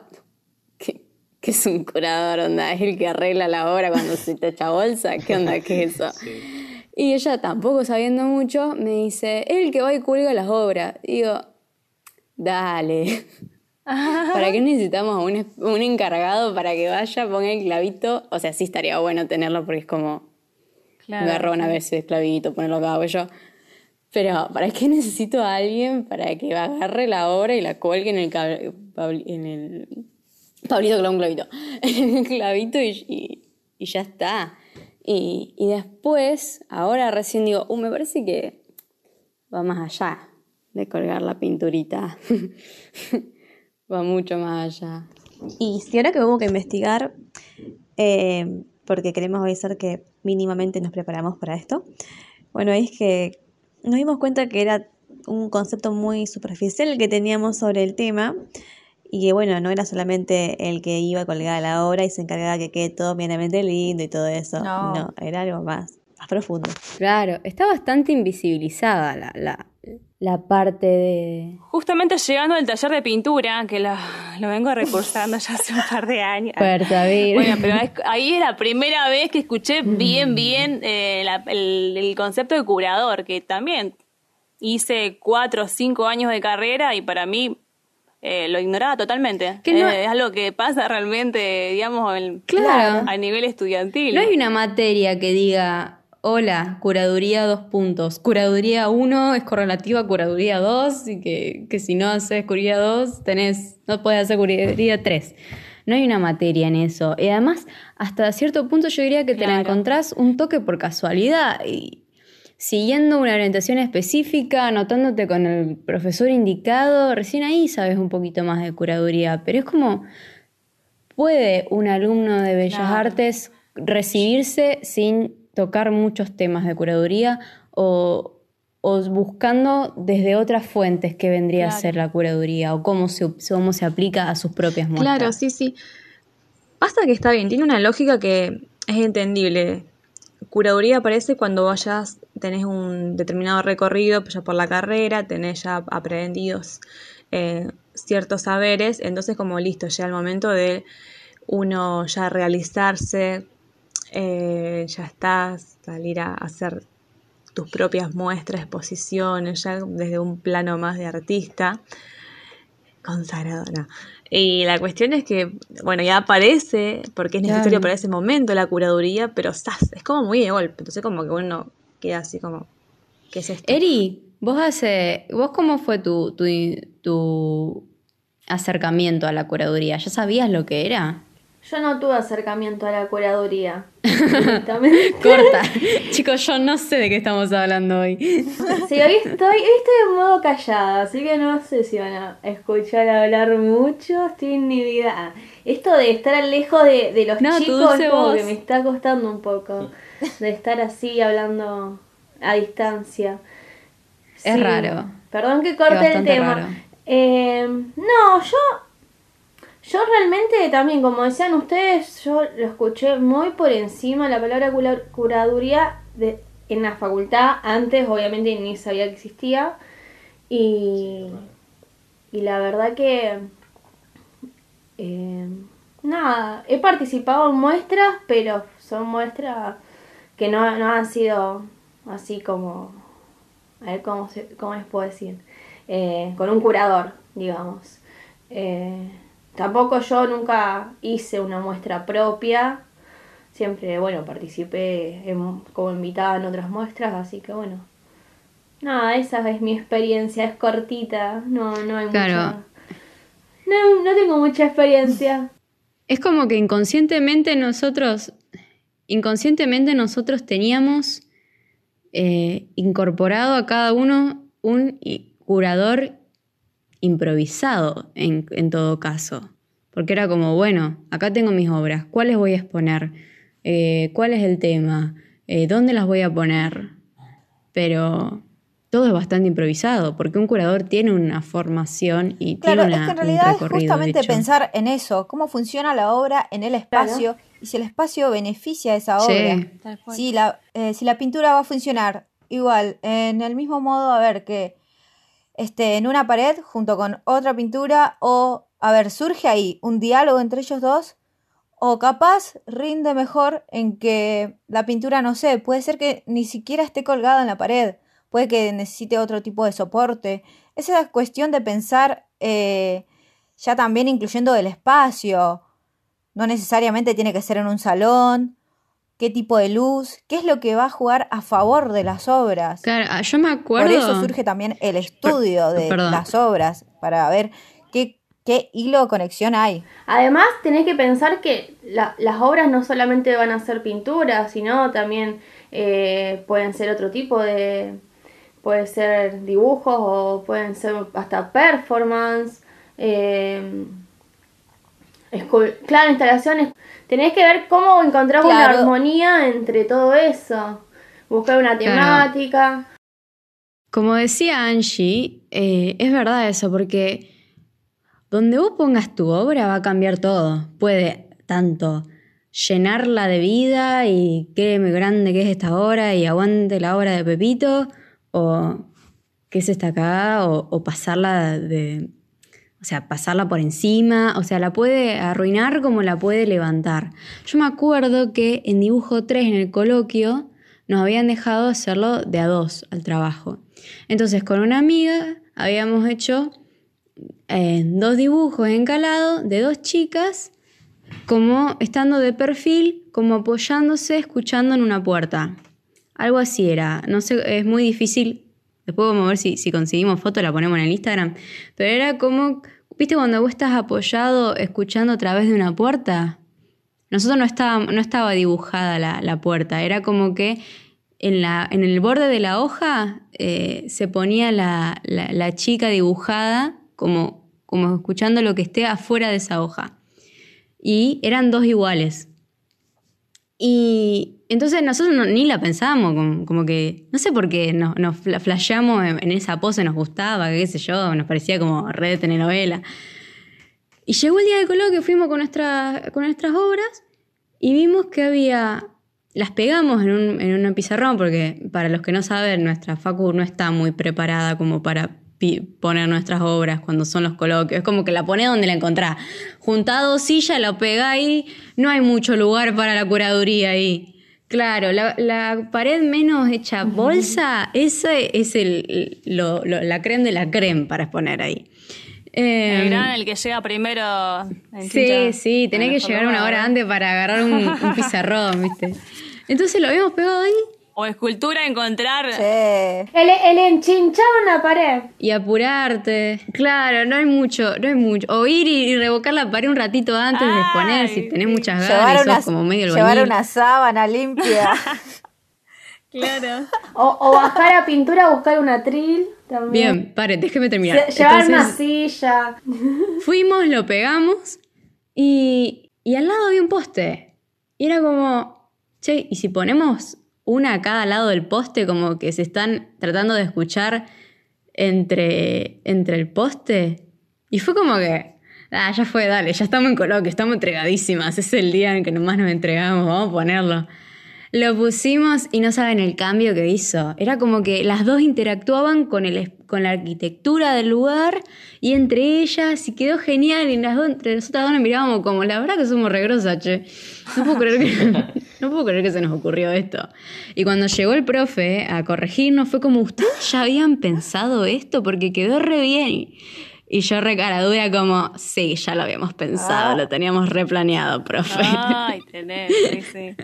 ¿Qué, qué es un curador? Onda? ¿Es el que arregla la obra cuando se te echa bolsa? ¿Qué onda? ¿Qué es eso? Y ella, tampoco sabiendo mucho, me dice, es el que va y cuelga las obras. Y digo, dale. ¿Para qué necesitamos a un, un encargado para que vaya, ponga el clavito? O sea, sí estaría bueno tenerlo porque es como Claro, garrón a sí. veces clavito, ponerlo acá, o yo. Pero, ¿para qué necesito a alguien para que agarre la obra y la cuelgue en el, cab- Pabli- en el Pablito clava un clavito. En el clavito y, y- ya está. Y, y después, ahora recién digo, uh, me parece que va más allá de colgar la pinturita. va mucho más allá. Y si ahora que hubo que investigar, eh, porque queremos avisar que mínimamente nos preparamos para esto, bueno, es que nos dimos cuenta que era un concepto muy superficial el que teníamos sobre el tema y que bueno, no era solamente el que iba a colgar la obra y se encargaba que quede todo medianamente lindo y todo eso. No. No, era algo más, más profundo. Claro, está bastante invisibilizada la, la, la parte de... Justamente llegando al taller de pintura, que lo, lo vengo recursando ya hace un par de años. Bueno, pero es- ahí es la primera vez que escuché bien, bien eh, la- el, el concepto de curador, que también hice cuatro o cinco años de carrera y para mí eh, lo ignoraba totalmente. Que no- Eh, es algo que pasa realmente, digamos, Claro. a nivel estudiantil. No hay una materia que diga, hola, curaduría dos puntos. Curaduría 1 es correlativa a curaduría 2 y que, que si no haces curaduría 2 tenés, no puedes hacer curaduría 3. No hay una materia en eso. Y además, hasta cierto punto yo diría que te la encontrás un toque por casualidad. Y siguiendo una orientación específica, anotándote con el profesor indicado, recién ahí sabes un poquito más de curaduría. Pero es como, ¿puede un alumno de Bellas Artes recibirse sin tocar muchos temas de curaduría o, o buscando desde otras fuentes que vendría a ser la curaduría o cómo se, cómo se aplica a sus propias muestras? Claro, sí, sí. Pasa que está bien, tiene una lógica que es entendible. Curaduría aparece cuando vayas, tenés un determinado recorrido ya por la carrera, tenés ya aprendidos eh, ciertos saberes, entonces como listo, llega el momento de uno ya realizarse, eh, ya estás, salir a hacer tus propias muestras, exposiciones, ya desde un plano más de artista, consagrado, no. Y la cuestión es que, bueno, ya aparece, porque es necesario Claro. para ese momento la curaduría, pero ¡zas! es como muy de golpe, entonces como que uno queda así como, ¿qué es esto? Eri, vos hace, vos cómo fue tu, tu, tu acercamiento a la curaduría? ¿Ya sabías lo que era? Yo no tuve acercamiento a la curaduría. Corta. Chicos, yo no sé de qué estamos hablando hoy. Sí, hoy estoy, hoy estoy en modo callada, así que no sé si van a escuchar hablar mucho, estoy inhibida. Esto de estar lejos de, de los No, chicos como que me está costando un poco. De estar así hablando a distancia. Es Sí. raro. Perdón que corte el tema. Eh, no, yo yo realmente también, como decían ustedes, yo lo escuché muy por encima la palabra curaduría en la facultad. Antes, obviamente, ni sabía que existía. Y, y la verdad que. eh, nada, he participado en muestras, pero son muestras que no, no han sido así como. A ver cómo, se, cómo les puedo decir. Eh, con un curador, digamos. Eh, tampoco yo nunca hice una muestra propia. Siempre, bueno, participé en- como invitada en otras muestras, así que bueno. Nada, esa es mi experiencia, es cortita, no, no hay Claro. mucha. No, no tengo mucha experiencia. Es como que inconscientemente nosotros, inconscientemente nosotros teníamos eh, incorporado a cada uno un curador improvisado en, en todo caso. Porque era como, bueno, acá tengo mis obras, ¿cuáles voy a exponer? Eh, ¿Cuál es el tema? Eh, ¿Dónde las voy a poner? Pero todo es bastante improvisado, porque un curador tiene una formación y Claro, tiene es una, que en un realidad es justamente pensar en eso, cómo funciona la obra en el espacio y si el espacio beneficia a esa obra. Sí. Si la, eh, si la pintura va a funcionar igual, en el mismo modo, a ver, que esté en una pared junto con otra pintura o, a ver, surge ahí un diálogo entre ellos dos o capaz rinde mejor en que la pintura, no sé, puede ser que ni siquiera esté colgada en la pared, puede que necesite otro tipo de soporte. Esa es cuestión de pensar eh, ya también incluyendo el espacio. No necesariamente tiene que ser en un salón qué tipo de luz, qué es lo que va a jugar a favor de las obras. Claro, ah, yo me acuerdo. Por eso surge también el estudio de perdón. las obras, para ver qué, qué hilo de conexión hay. Además, tenés que pensar que la- las obras no solamente van a ser pinturas, sino también eh, pueden ser otro tipo de. Puede ser dibujos o pueden ser hasta performance. eh, claro, instalaciones. Tenés que ver cómo encontrar una Claro. armonía entre todo eso. Buscar una temática. Como decía Angie, eh, es verdad eso, porque donde vos pongas tu obra va a cambiar todo. Puede tanto llenarla de vida y qué grande que es esta obra y aguante la obra de Pepito, o qué es esta acá, o, o pasarla de. O sea, pasarla por encima, o sea, la puede arruinar como la puede levantar. Yo me acuerdo que en dibujo 3, en el coloquio, nos habían dejado hacerlo de a dos al trabajo. Entonces, con una amiga habíamos hecho eh, dos dibujos encalados de dos chicas, como estando de perfil, como apoyándose, escuchando en una puerta. Algo así era. No sé, es muy difícil. Después vamos a ver si, si conseguimos foto, la ponemos en el Instagram. Pero era como, ¿viste cuando vos estás apoyado escuchando a través de una puerta? Nosotros no estaba, no estaba dibujada la, la puerta, era como que en, la, en el borde de la hoja eh, se ponía la, la- la chica dibujada como, como escuchando lo que esté afuera de esa hoja. Y eran dos iguales. Y entonces nosotros no- ni la pensábamos, como, que, no sé por qué nos, nos fla- flasheamos en, esa pose, nos gustaba, qué sé yo, nos parecía como red de telenovela. Y llegó el día del coloquio, fuimos con, nuestra- con nuestras obras y vimos que había, las pegamos en un, en un pizarrón, porque para los que no saben, nuestra facu no está muy preparada como para poner nuestras obras cuando son los coloquios. Es como que la pone donde la encontrás. Juntado silla, la pegáis, no hay mucho lugar para la curaduría ahí. Claro, la, la pared menos hecha bolsa, ese es el, lo- lo- la creme de la creme para exponer ahí. Eh, El gran, el que llega primero. en Sí, sí, tenés que llegar una hora antes para agarrar un, un pizarrón, ¿viste? Entonces lo habíamos pegado ahí O escultura, encontrar. Sí. El, el enchinchado en la pared. y apurarte. Claro, no hay mucho, no hay mucho. O ir y, y revocar la pared un ratito antes de exponer si tenés muchas Llevar ganas y una, sos como medio llevar una sábana limpia. Claro. O, o bajar a pintura a buscar un atril también. Bien, pare, déjeme terminar. Lle- Llevar una silla. Fuimos, lo pegamos y, y al lado había un poste. Y era como, che, ¿y si ponemos una a cada lado del poste como que se están tratando de escuchar entre, entre el poste? Y fue como que, ah, ya fue, dale, ya estamos en coloquio, estamos entregadísimas, es el día en que nomás nos entregamos, vamos a ponerlo. Lo pusimos y no saben el cambio que hizo. Era como que las dos interactuaban con, el, con la arquitectura del lugar y entre ellas y quedó genial. Y las dos, entre nosotras dos nos mirábamos como, la verdad que somos regrosas, che. No puedo, creer que, no puedo creer que se nos ocurrió esto. Y cuando llegó el profe a corregirnos fue como, ¿ustedes ya habían pensado esto? Porque quedó re bien. Y yo re cara dura como, sí, ya lo habíamos pensado, lo teníamos replaneado, profe. Ay, tenés, sí, sí.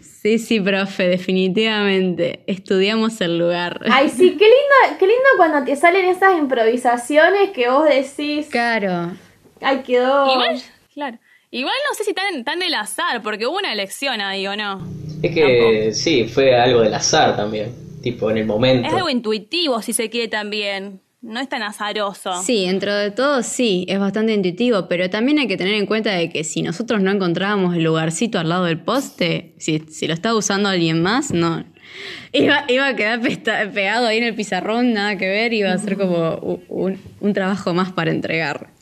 Sí, sí, profe, definitivamente. Estudiamos el lugar. Ay, sí, qué lindo, qué lindo cuando te salen esas improvisaciones que vos decís. Caro. Ay, quedó. Igual, claro. Igual no sé si tan, tan del azar, porque hubo una elección ahí, ¿o no? Es que sí, fue algo del azar también, tipo en el momento. Es algo intuitivo, si se quiere también. No es tan azaroso. Sí, dentro de todo sí, es bastante intuitivo, pero también hay que tener en cuenta de que si nosotros no encontrábamos el lugarcito al lado del poste, si, si lo estaba usando alguien más, no. Iba, iba a quedar pesta- pegado ahí en el pizarrón, nada que ver, iba a ser como u- un, un trabajo más para entregar.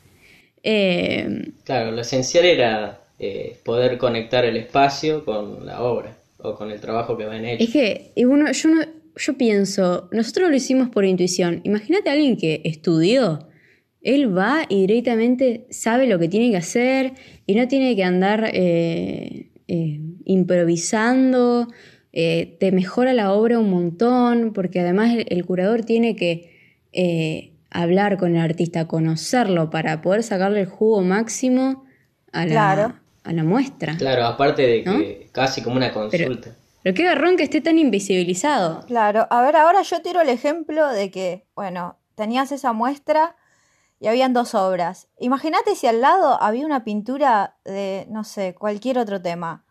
Eh, Claro, lo esencial era eh, poder conectar el espacio con la obra o con el trabajo que ven hecho. Es que, y bueno, yo, no, yo pienso, nosotros lo hicimos por intuición. Imagínate a alguien que estudió. Él va y directamente sabe lo que tiene que hacer y no tiene que andar eh, eh, improvisando. te mejora la obra un montón, porque además el, el curador tiene que hablar con el artista, conocerlo para poder sacarle el jugo máximo a la, Claro. a la muestra. Claro, aparte de que ¿No? casi como una consulta. Pero qué garrón que esté tan invisibilizado. Claro, a ver, ahora yo tiro el ejemplo de que, bueno, tenías esa muestra y habían dos obras. Imagínate si al lado había una pintura de, no sé, cualquier otro tema.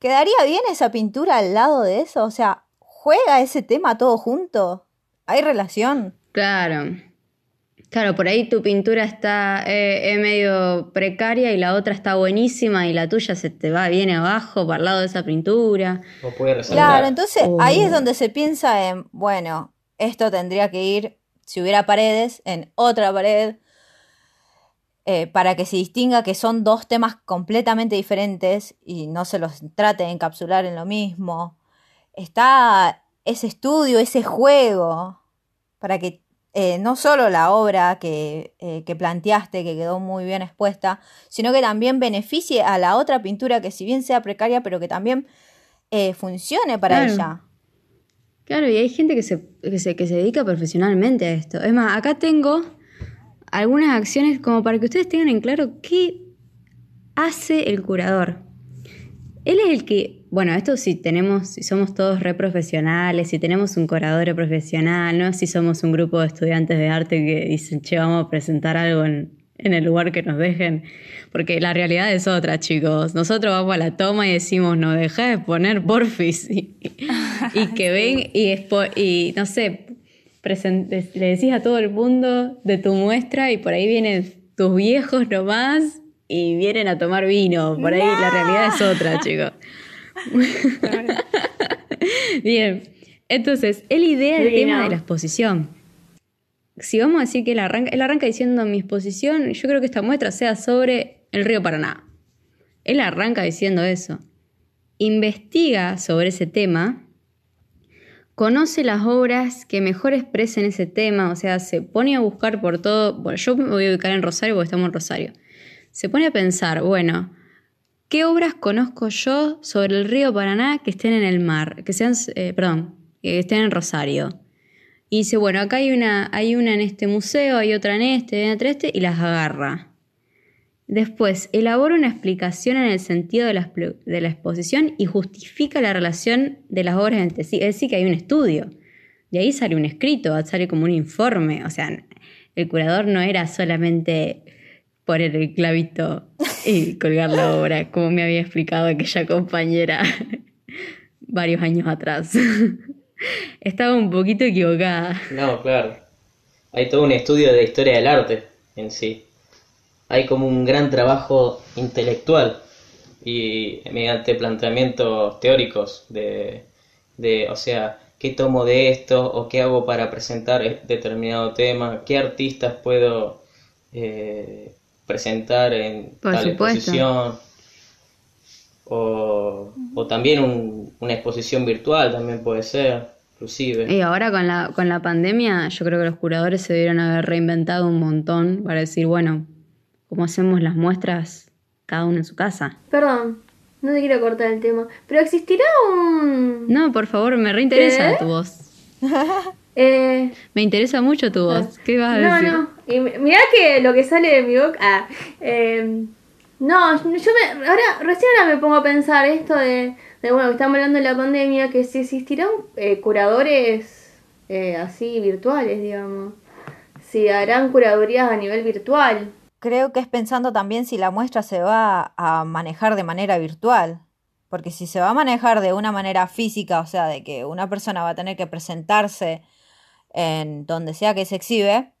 ¿Quedaría bien esa pintura al lado de eso? O sea, ¿juega ese tema todo junto? ¿Hay relación? Claro. Claro, por ahí tu pintura está eh, medio precaria y la otra está buenísima y la tuya se te va bien abajo para el lado de esa pintura. O puede resaltar. Claro, entonces Oh. ahí es donde se piensa en, bueno, esto tendría que ir, si hubiera paredes, en otra pared, eh, para que se distinga que son dos temas completamente diferentes y no se los trate de encapsular en lo mismo. Está ese estudio, ese juego, para que eh, no solo la obra que, eh, que planteaste, que quedó muy bien expuesta, sino que también beneficie a la otra pintura que si bien sea precaria, pero que también eh, funcione para Claro. ella. Claro, y hay gente que se, que, se, que se dedica profesionalmente a esto. Es más, acá tengo algunas acciones como para que ustedes tengan en claro qué hace el curador. Él es el que, bueno, esto si tenemos, si somos todos re profesionales, si tenemos un curador profesional, ¿no? Si somos un grupo de estudiantes de arte que dicen, che, vamos a presentar algo en, en el lugar que nos dejen. Porque la realidad es otra, chicos. Nosotros vamos a la toma y decimos, no, deja de poner porfis. Y, y que ven y, y no sé, le decís a todo el mundo de tu muestra y por ahí vienen tus viejos nomás y vienen a tomar vino. Por ahí la realidad es otra, chicos. Bien, entonces, él idea el tema de la exposición. Si vamos a decir que él arranca, él arranca diciendo mi exposición, yo creo que esta muestra sea sobre el río Paraná. Él arranca diciendo eso. Investiga sobre ese tema, conoce las obras que mejor expresen ese tema, o sea, se pone a buscar por todo. Bueno, yo me voy a ubicar en Rosario porque estamos en Rosario. Se pone a pensar, bueno, ¿qué obras conozco yo sobre el río Paraná que estén en el mar? Que sean, eh, perdón, que estén en Rosario. Y dice, bueno, acá hay una, hay una en este museo, hay otra en este, hay otra en este, y las agarra. Después, elabora una explicación en el sentido de la, explo- de la exposición y justifica la relación de las obras entre sí. Es decir, que hay un estudio. De ahí sale un escrito, sale como un informe. O sea, el curador no era solamente poner el clavito y colgar la obra, como me había explicado aquella compañera varios años atrás. Estaba un poquito equivocada. No, claro. Hay todo un estudio de historia del arte en sí. Hay como un gran trabajo intelectual y mediante planteamientos teóricos de, de, o sea, qué tomo de esto o qué hago para presentar determinado tema, qué artistas puedo eh, presentar en Por tal supuesto. exposición o, o también un- una exposición virtual también puede ser, inclusive. Y ahora con la, con la pandemia, yo creo que los curadores se debieron haber reinventado un montón para decir, bueno, ¿cómo hacemos las muestras cada uno en su casa? Perdón, no te quiero cortar el tema, pero existirá un... No, por favor, me reinteresa ¿Qué? tu voz. Eh, Me interesa mucho tu voz. ¿Qué vas a no, decir? no, y mi- mirá que lo que sale de mi boca... ah, eh, no, yo me... Ahora, recién ahora me pongo a pensar esto de, de bueno, que estamos hablando de la pandemia, que si existirán eh, curadores eh, así virtuales, digamos. Si harán curadurías a nivel virtual. Creo que es pensando también si la muestra se va a manejar de manera virtual. Porque si se va a manejar de una manera física, o sea, de que una persona va a tener que presentarse en donde sea que se exhibe,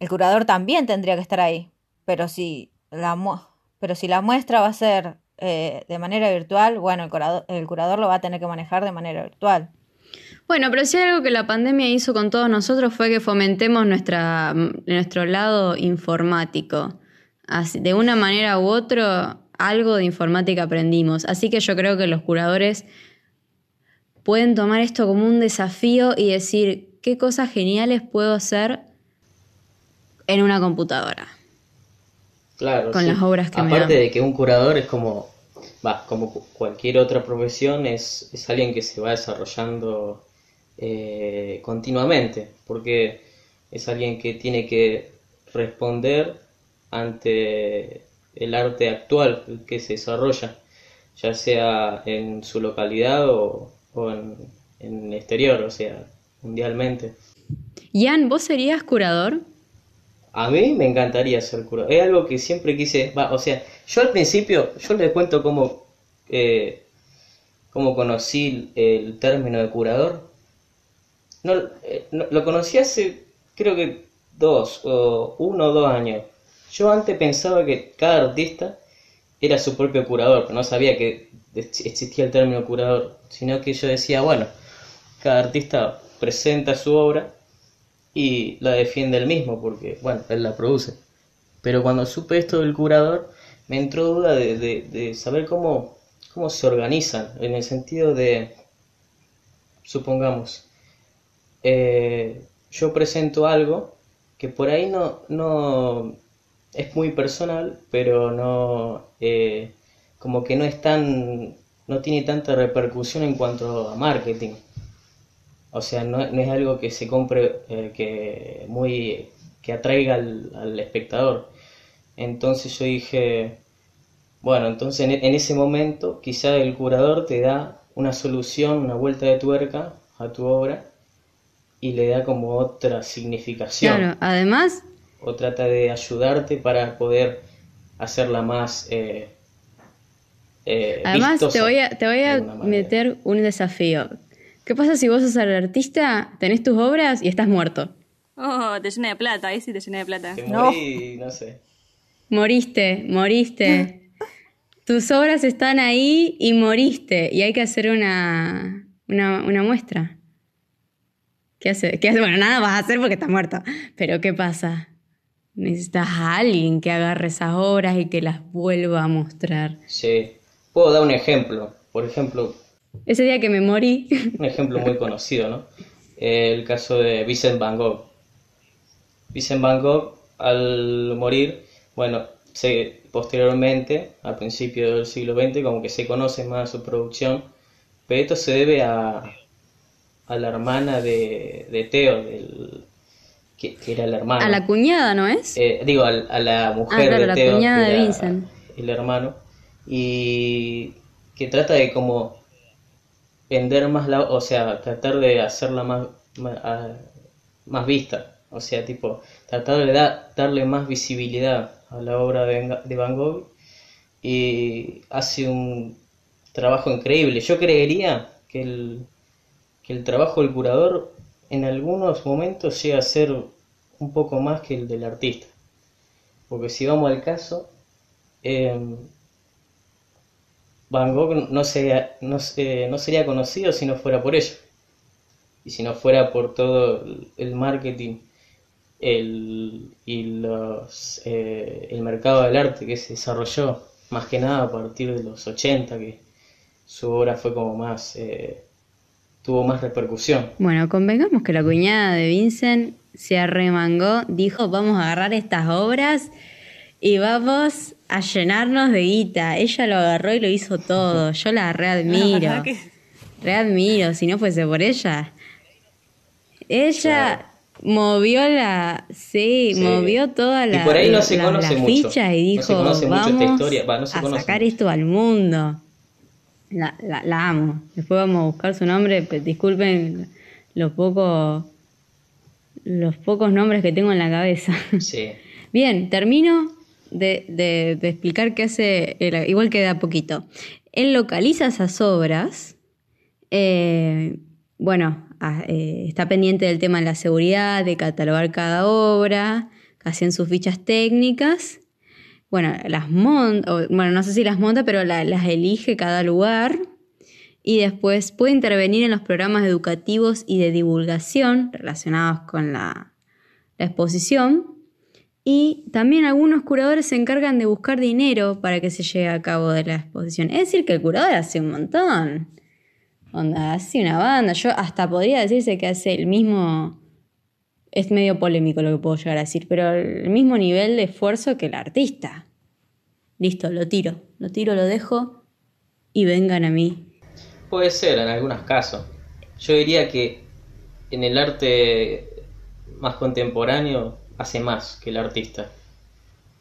el curador también tendría que estar ahí. Pero si la, pero si la muestra va a ser eh, de manera virtual, bueno, el curador, el curador lo va a tener que manejar de manera virtual. Bueno, pero si hay algo que la pandemia hizo con todos nosotros fue que fomentemos nuestra, nuestro lado informático. Así- de una manera u otra, algo de informática aprendimos. Así que yo creo que los curadores pueden tomar esto como un desafío y decir qué cosas geniales puedo hacer en una computadora. Claro, con sí. las obras que me Aparte de que un curador es como, va, como cu- cualquier otra profesión, es, es alguien que se va desarrollando eh, continuamente, porque es alguien que tiene que responder ante el arte actual que se desarrolla, ya sea en su localidad o, o en, en el exterior, o sea, mundialmente. Ian, ¿vos serías curador? A mí me encantaría ser curador. Es algo que siempre quise. va, o sea, yo al principio, yo les cuento cómo, eh, cómo conocí el término de curador. No, eh, no- lo conocí hace, creo que dos, o uno o dos años. Yo antes pensaba que cada artista era su propio curador, pero no sabía que ex- existía el término curador, sino que yo decía, bueno, cada artista presenta su obra y la defiende él mismo porque, bueno, él la produce. Pero cuando supe esto del curador, me entró duda de, de- saber cómo, cómo se organizan, en el sentido de, supongamos, eh, yo presento algo que por ahí no, no es muy personal, pero no, eh, como que no es tan, no tiene tanta repercusión en cuanto a marketing. O sea, no, no es algo que se compre, eh, que muy, que atraiga al, al espectador. Entonces yo dije, bueno, entonces en, en ese momento quizá el curador te da una solución, una vuelta de tuerca a tu obra y le da como otra significación Claro, además, o trata de ayudarte para poder hacerla más eh, eh, además vistosa te voy a, te voy a meter un desafío. ¿Qué pasa si vos sos el artista, tenés tus obras y estás muerto? Oh, te llena de plata, ahí sí te llena de plata. Te No. morí, no sé. Moriste, moriste. Tus obras están ahí y moriste. Y hay que hacer una, una, una muestra. ¿Qué hace? ¿Qué hace? Bueno, nada vas a hacer porque estás muerto. Pero ¿qué pasa? Necesitas a alguien que agarre esas obras y que las vuelva a mostrar. Sí. Puedo dar un ejemplo. Por ejemplo, Ese día que me morí, un ejemplo muy conocido, ¿no? El caso de Vincent Van Gogh. Vincent Van Gogh, al morir, bueno, se, posteriormente, al principio del siglo XX, como que se conoce más su producción, pero esto se debe a, a la hermana de, de Theo, del, que, que era la hermana. a la cuñada, ¿no es? Eh, digo, a, la mujer Ah, claro, de la Theo, cuñada que de era Vincent. el hermano, y que trata de como vender más la, o sea, tratar de hacerla más, más, más vista, o sea, tipo, tratar de da- darle más visibilidad a la obra de, de Van Gogh y hace un trabajo increíble. Yo creería que el, que el trabajo del curador en algunos momentos llega a ser un poco más que el del artista. Porque si vamos al caso, eh, Van Gogh no, sería, no, se- no sería conocido si no fuera por ello. Y si no fuera por todo el- marketing el, y eh, el mercado del arte que se desarrolló, más que nada a partir de los 80, que su obra fue como más, eh, tuvo más repercusión. Bueno, convengamos que la cuñada de Vincent se arremangó, dijo, vamos a agarrar estas obras y vamos a llenarnos de guita. Ella lo agarró y lo hizo todo. Yo la readmiro. Readmiro, si no fuese por ella. Ella movió la, sí, Sí. movió toda Y la, por ahí no se la- conoce la mucho. ficha y No se dijo, conoce mucho esta vamos historia. Va, no se a conoce sacar mucho. esto al mundo. La, la, la amo. Después vamos a buscar su nombre. pe- Disculpen los pocos los pocos nombres que tengo en la cabeza. Sí. Bien, termino de, de- de explicar qué hace, igual que da poquito. Él localiza esas obras, eh, bueno, ah, eh, está pendiente del tema de la seguridad, de catalogar cada obra, hacen sus fichas técnicas, bueno, las monta, bueno, no sé si las monta, pero la- las elige cada lugar y después puede intervenir en los programas educativos y de divulgación relacionados con la exposición. Y también algunos curadores se encargan de buscar dinero para que se lleve a cabo de la exposición. Es decir, que el curador hace un montón. Onda, hace una banda. Yo hasta podría decirse que hace el mismo. Es medio polémico lo que puedo llegar a decir, pero el mismo nivel de esfuerzo que el artista. Listo, lo tiro. Lo tiro, lo dejo y vengan a mí. Puede ser en algunos casos. Yo diría que en el arte más contemporáneo hace más que el artista.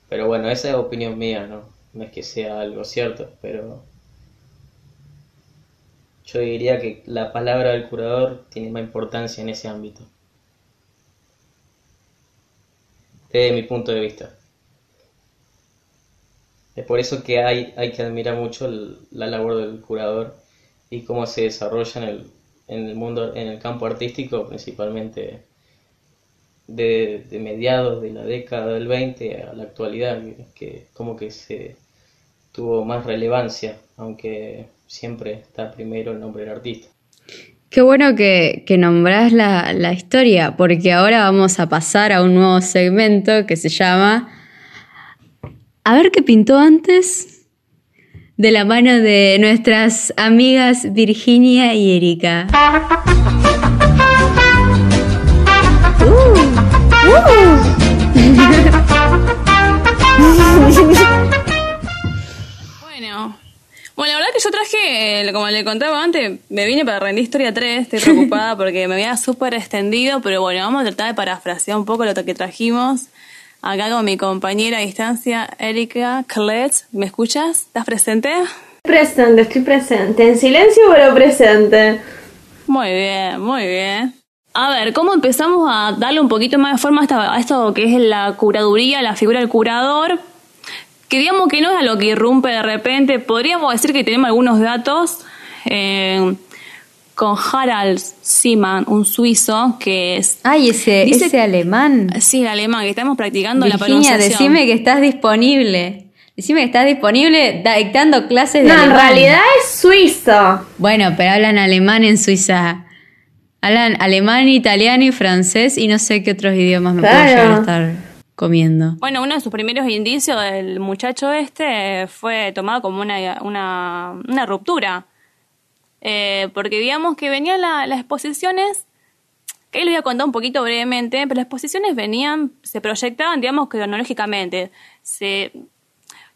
Pero bueno, esa es opinión mía, ¿no? No es que sea algo cierto, pero yo diría que la palabra del curador tiene más importancia en ese ámbito. Desde mi punto de vista. Es por eso que hay, hay que admirar mucho la labor del curador y cómo se desarrolla en el, en el mundo, en el campo artístico, principalmente de, de mediados de la década del 20 a la actualidad, que, como que se tuvo más relevancia, aunque siempre está primero el nombre del artista. Qué bueno que, que nombrás la, la historia, porque ahora vamos a pasar a un nuevo segmento que se llama A ver qué pintó antes, de la mano de nuestras amigas Virginia y Erika. Bueno, bueno, la verdad que yo traje, eh, como le contaba antes, me vine para rendir historia 3, estoy preocupada porque me había súper extendido, pero bueno, vamos a tratar de parafrasear un poco lo que trajimos. Acá con mi compañera a distancia, Erika Clet. ¿Me escuchas? ¿Estás presente? Presente, estoy presente. En silencio, pero presente. Muy bien, muy bien. A ver, ¿cómo empezamos a darle un poquito más de forma a, esto que es la curaduría, la figura del curador? Que digamos que no es a lo que irrumpe de repente. Podríamos decir que tenemos algunos datos eh, con Harald Siemann, un suizo que es... Ay, ese, Dice- ese alemán. Sí, el alemán, que estamos practicando la Virginia, pronunciación. decime que estás disponible. Decime que estás disponible dictando clases de No, en realidad es suizo. Bueno, pero hablan alemán en Suiza. Hablan alemán, italiano y francés y no sé qué otros idiomas me puedo Claro. llegar a estar comiendo. Bueno, uno de sus primeros indicios del muchacho este fue tomado como una, una, una ruptura. Eh, porque digamos que venían la- las exposiciones, que ahí lo voy a contar un poquito brevemente, pero las exposiciones venían, se proyectaban, digamos, cronológicamente. Se,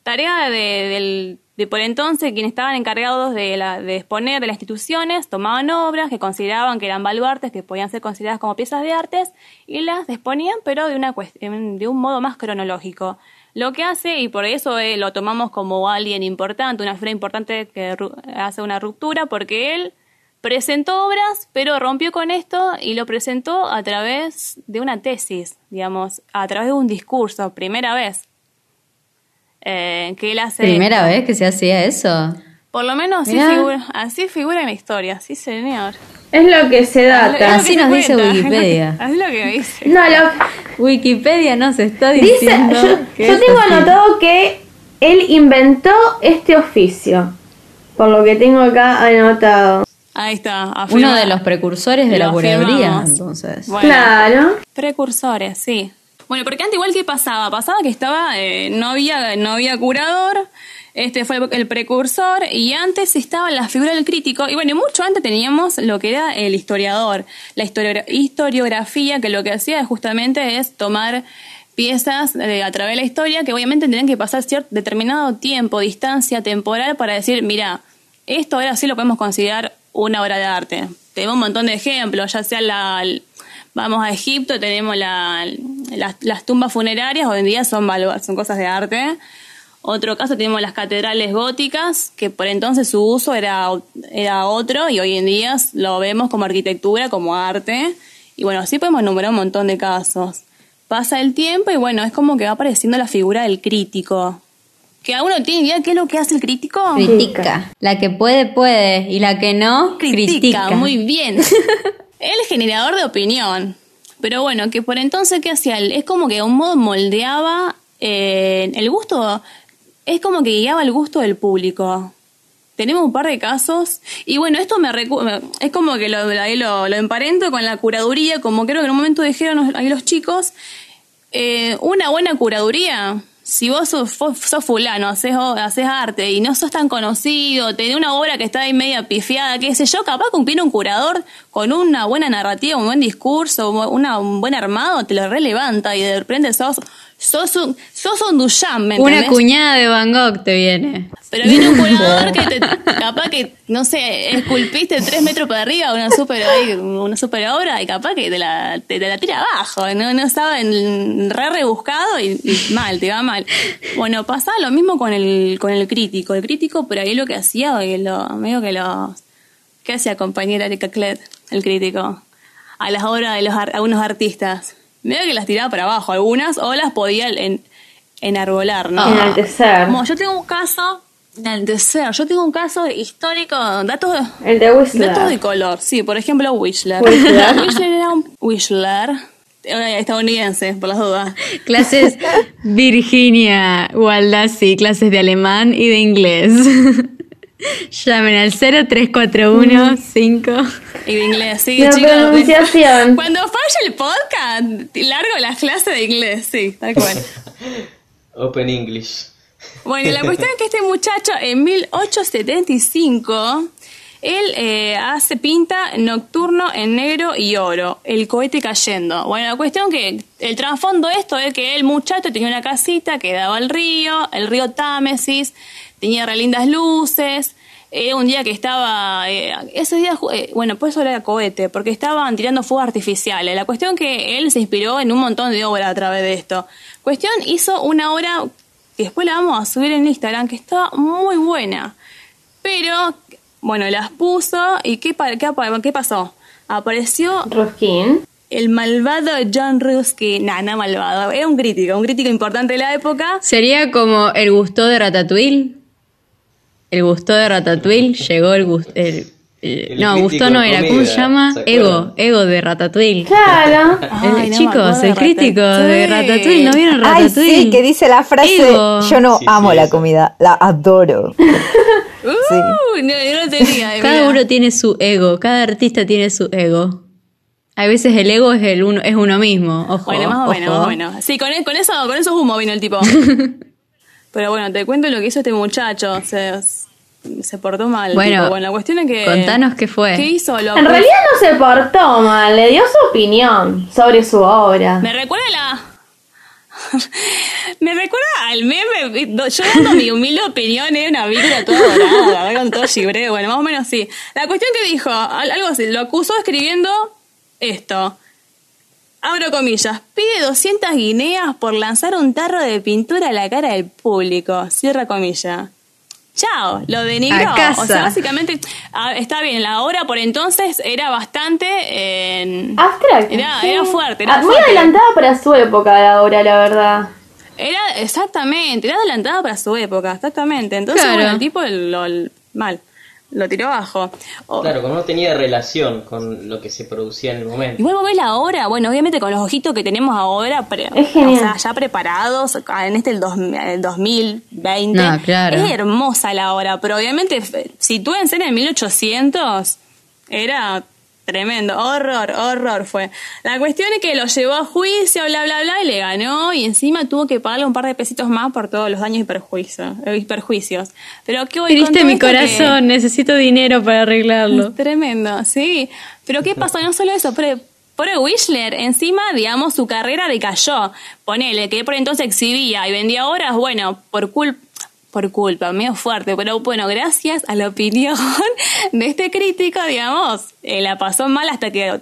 tarea de, del- de por entonces, quienes estaban encargados de, la, de exponer de las instituciones, tomaban obras que consideraban que eran baluartes, que podían ser consideradas como piezas de artes, y las exponían, pero de, una de un modo más cronológico. Lo que hace, y por eso eh, lo tomamos como alguien importante, una figura importante que hace una ruptura, porque él presentó obras, pero rompió con esto y lo presentó a través de una tesis, digamos, a través de un discurso, primera vez. Eh, que él hace Primera esto. vez que se hacía eso. Por lo menos así figura, así figura en la historia, sí señor. Es lo que se data. Así nos dice cuenta, Wikipedia. Así es lo que dice. No, lo, Wikipedia nos está dice, diciendo. yo, que yo es tengo así. anotado que él inventó este oficio. Por lo que tengo acá anotado. Ahí está. Uno afirma- de los precursores de la Lo afirmamos. entonces. Bueno, Claro. Precursores, sí. Bueno, porque antes igual que pasaba, pasaba que estaba, eh, no había, no había curador, este fue el, precursor, y antes estaba la figura del crítico, y bueno, mucho antes teníamos lo que era el historiador, la historiogra- historiografía, que lo que hacía justamente es tomar piezas eh, a través de la historia que obviamente tenían que pasar cierto determinado tiempo, distancia temporal para decir, mira, esto ahora sí lo podemos considerar una obra de arte. Tenemos un montón de ejemplos, ya sea la, vamos a Egipto, tenemos la, las, las tumbas funerarias, hoy en día son, son cosas de arte. Otro caso tenemos las catedrales góticas, que por entonces su uso era, era otro y hoy en día lo vemos como arquitectura, como arte. Y bueno, así podemos nombrar un montón de casos. Pasa el tiempo y bueno, es como que va apareciendo la figura del crítico. Que a uno tiene idea qué es lo que hace el crítico. Critica. La que puede, puede. Y la que no, critica. Muy bien. el generador de opinión. Pero bueno, que por entonces, ¿qué hacía él? Es como que de un modo moldeaba eh, el gusto, es como que guiaba el gusto del público. Tenemos un par de casos y bueno, esto me recu- es como que lo, ahí lo, lo emparento con la curaduría, como creo que en un momento dijeron ahí los chicos, eh, una buena curaduría, si vos sos, sos- fulano, haces, arte y no sos tan conocido, tenés una obra que está ahí media pifiada, qué sé yo, capaz viene un curador con una buena narrativa, un buen discurso, una, un buen armado, te lo relevanta y de repente sos sos un, sos un Duchamp, ¿me Una entendés? cuñada de Van Gogh te viene. Pero viene un curador que te, capaz que, no sé, esculpiste tres metros para arriba una super, una super obra y capaz que te la, te, te la tira abajo, no, no estaba en, re rebuscado y, y mal, te va mal. Bueno, pasaba lo mismo con el, con el crítico. El crítico por ahí lo que hacía, que lo, medio que lo, ¿qué hacía compañera de Caclet, el crítico? A las obras de los, ar- algunos artistas. Medio que las tiraba para abajo algunas o las podía en, enarbolar, ¿no? Enaltecer. Como yo tengo un caso, enaltecer, yo tengo un caso histórico, datos, El de Whistler. datos de color. Sí, por ejemplo, Whistler. Whistler. Whistler era un Whistler eh, estadounidense, por las dudas. Clases Virginia Waldasi, clases de alemán y de inglés. Llamen al 0341 5. Y de inglés, sí, La chicos. pronunciación. Cuando falla el podcast, largo las clases de inglés, sí, tal cual. Open English. Bueno, la cuestión es que este muchacho en 1875, él eh, hace pinta nocturno en negro y oro, el cohete cayendo. Bueno, la cuestión que el trasfondo de esto es que el muchacho tenía una casita que daba al río, el río Támesis, tenía re lindas luces. Era un día que estaba, eh, ese día, eh, bueno, por eso era cohete, porque estaban tirando fuegos artificiales. La cuestión que él se inspiró en un montón de obras a través de esto. Cuestión hizo una obra que después la vamos a subir en Instagram, que está muy buena. Pero, bueno, las puso y ¿qué, qué, qué pasó? Apareció Ruskin. el malvado John Ruskin. Nah, no malvado, era un crítico, un crítico importante de la época. Sería como el gusto de Ratatouille. El gusto de Ratatouille llegó el gusto. El, el- El no, gusto de no era. ¿Cómo se llama? ¿se Ego. Ego de Ratatouille. Claro. El- Ay, no chicos, el crítico de Ratatouille. ¿No vieron Ay, Ratatouille? sí, que dice la frase, Ego. yo no Sí, amo sí, la comida, la adoro. Uh, no, yo no tenía. Cada mira. uno tiene su ego. Cada artista tiene su ego. A veces el ego es el uno, es uno mismo. Ojo. Bueno, más o menos, ojo. más o menos. Sí, con, con eso, con eso humo vino el tipo. Pero bueno, te cuento lo que hizo este muchacho. Se, se portó mal. Bueno, tipo. bueno, la cuestión es que. contanos qué fue. ¿Qué hizo? Lo En realidad no se portó mal, le dio su opinión sobre su obra. Me recuerda la. Me recuerda al meme, yo dando mi humilde opinión, era una víbora toda dorada, la verdad, con todo gibreo, bueno, más o menos sí. La cuestión que dijo, al- algo así, lo acusó escribiendo esto. Abro comillas, pide 200 guineas por lanzar un tarro de pintura a la cara del público. Cierra comilla. Chao, lo denigró. A casa. O sea, básicamente, está bien, la obra por entonces era bastante... eh, Abstracta. Era, sí. era fuerte, era Ah, Muy fuerte. adelantada para su época la obra, la verdad. Era exactamente, era adelantada para su época, exactamente. Entonces, Claro. bueno, el tipo lo, lo- mal, lo tiró abajo. O- Claro, como no tenía relación con lo que se producía en el momento. Igual vos ves la obra, bueno, obviamente con los ojitos que tenemos ahora, pre- Es genial. o sea, ya preparados ah, en este el, dos- el 2020. No, claro. Es hermosa la obra, pero obviamente f- sitúense en el 1800, era tremendo, horror, horror fue. La cuestión es que lo llevó a juicio, bla, bla, bla, y le ganó, y encima tuvo que pagarle un par de pesitos más por todos los daños y perjuicios. eh, y perjuicios. Pero ¿qué voy Triste mi que- corazón, necesito dinero para arreglarlo. Tremendo, sí. Pero ¿qué pasó? No solo eso, pero por Wishler, encima, digamos, su carrera decayó. Ponele, que por entonces exhibía y vendía obras, bueno, por culpa por culpa, medio fuerte, pero bueno, gracias a la opinión de este crítico, digamos, eh, la pasó mal hasta que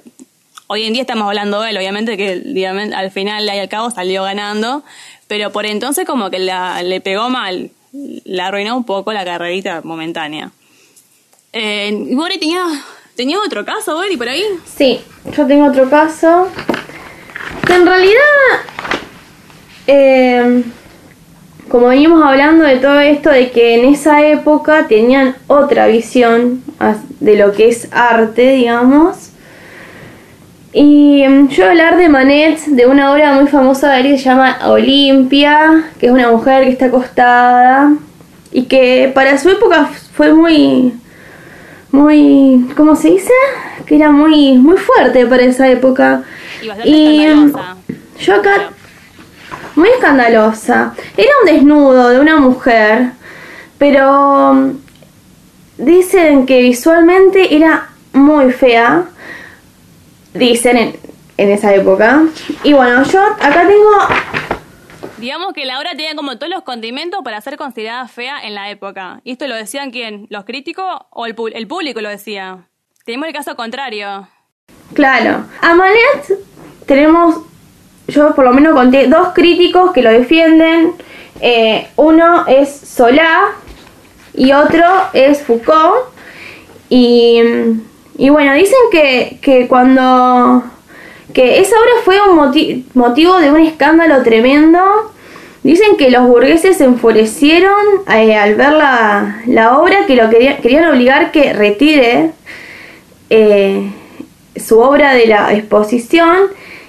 hoy en día estamos hablando de él, obviamente que al final y al cabo salió ganando, pero por entonces como que la, le pegó mal, la arruinó un poco la carrerita momentánea. Eh, y Bori tenía, tenía otro caso, Bori, por ahí. Sí, yo tengo otro caso. Que en realidad, eh, como venimos hablando de todo esto, de que en esa época tenían otra visión de lo que es arte, digamos. Y mm, yo voy a hablar de Manet, de una obra muy famosa de él que se llama Olimpia, que es una mujer que está acostada y que para su época fue muy, muy, ¿cómo se dice? Que era muy, muy fuerte para esa época. Y Y mm, yo acá, muy escandalosa. Era un desnudo de una mujer, pero mm, dicen que visualmente era muy fea. Dicen en, en esa época. Y bueno, yo acá tengo Digamos que la obra tenía como todos los condimentos para ser considerada fea en la época. ¿Y esto lo decían quién? ¿Los críticos o el, el público lo decía? Tenemos el caso contrario. Claro. A Manet tenemos, yo por lo menos conté dos críticos que lo defienden. Eh, uno es Solá y otro es Foucault. Y, y bueno, dicen que, que cuando... que esa obra fue un moti- motivo de un escándalo tremendo. Dicen que los burgueses se enfurecieron eh, al ver la, la obra, que lo querían, querían obligar que retire eh, su obra de la exposición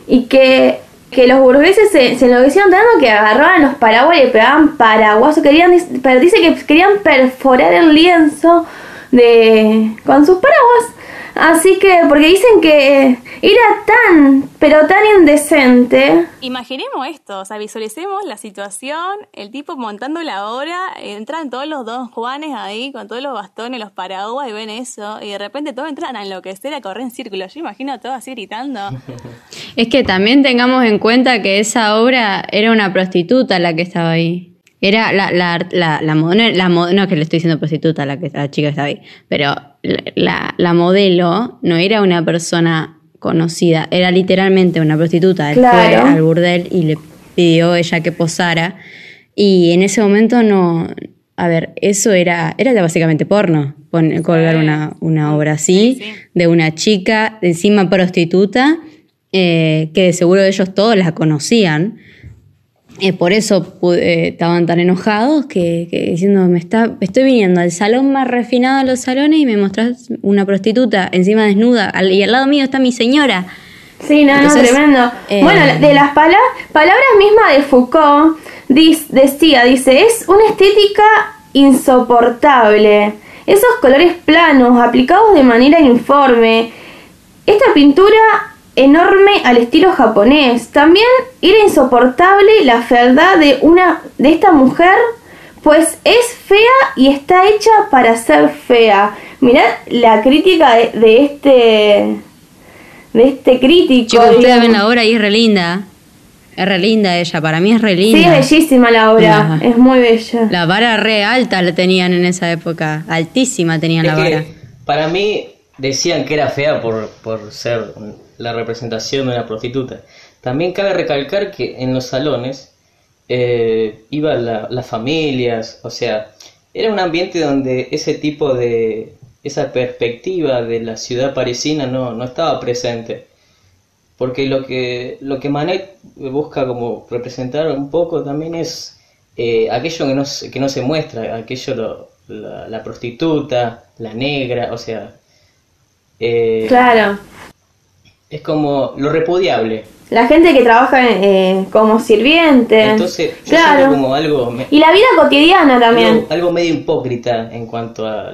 y que, que los burgueses se, se enloquecieron tanto que agarraban los paraguas y le pegaban paraguasos. Querían, dice que querían perforar el lienzo de con sus paraguas. Así que, porque dicen que era tan, pero tan indecente. Imaginemos esto, o sea, visualicemos la situación, el tipo montando la obra, entran todos los dos Juanes ahí con todos los bastones, los paraguas y ven eso, y de repente todos entran a enloquecer, a correr en círculos. Yo imagino a todos así gritando. Es que también tengamos en cuenta que esa obra era una prostituta la que estaba ahí. Era la, la, la, la, la mo- no es que le estoy diciendo prostituta la, que, a la chica que estaba ahí, pero la, la, modelo no era una persona conocida, era literalmente una prostituta. Él Claro. fue al burdel y le pidió ella que posara. Y en ese momento no. A ver, eso era, era básicamente porno, pon- colgar una, una obra así de una chica, encima prostituta, eh, que de seguro ellos todos la conocían. Eh, por eso eh, estaban tan enojados que, que diciendo, me está, estoy viniendo al salón más refinado de los salones y me mostrás una prostituta encima desnuda al- y al lado mío está mi señora. Sí, no, no, Entonces, tremendo. eh, bueno, de las pala- palabras mismas de Foucault, dis- decía, dice, es una estética insoportable. Esos colores planos, aplicados de manera informe. Esta pintura enorme al estilo japonés. También era insoportable la fealdad de una de esta mujer, pues es fea y está hecha para ser fea. Mirad la crítica de, de este de este crítico. Chicos, ustedes ven la obra y es re linda. Es re linda ella, para mí es re Sí, linda. es bellísima la obra, Ajá. es muy bella. La vara re alta la tenían en esa época, altísima tenían Es la vara. que para mí decían que era fea por, por ser la representación de una prostituta. También cabe recalcar que en los salones eh, iban la- las familias, o sea, era un ambiente donde ese tipo de, esa perspectiva de la ciudad parisina no, no estaba presente. Porque lo que, lo que Manet busca como representar un poco también es eh, aquello que no, que no se muestra, aquello lo- la, la prostituta, la negra, o sea, eh, Claro. Es como lo repudiable. La gente que trabaja eh, como sirviente. Entonces, yo claro. como algo, me- Y la vida cotidiana también. algo, algo medio hipócrita en cuanto a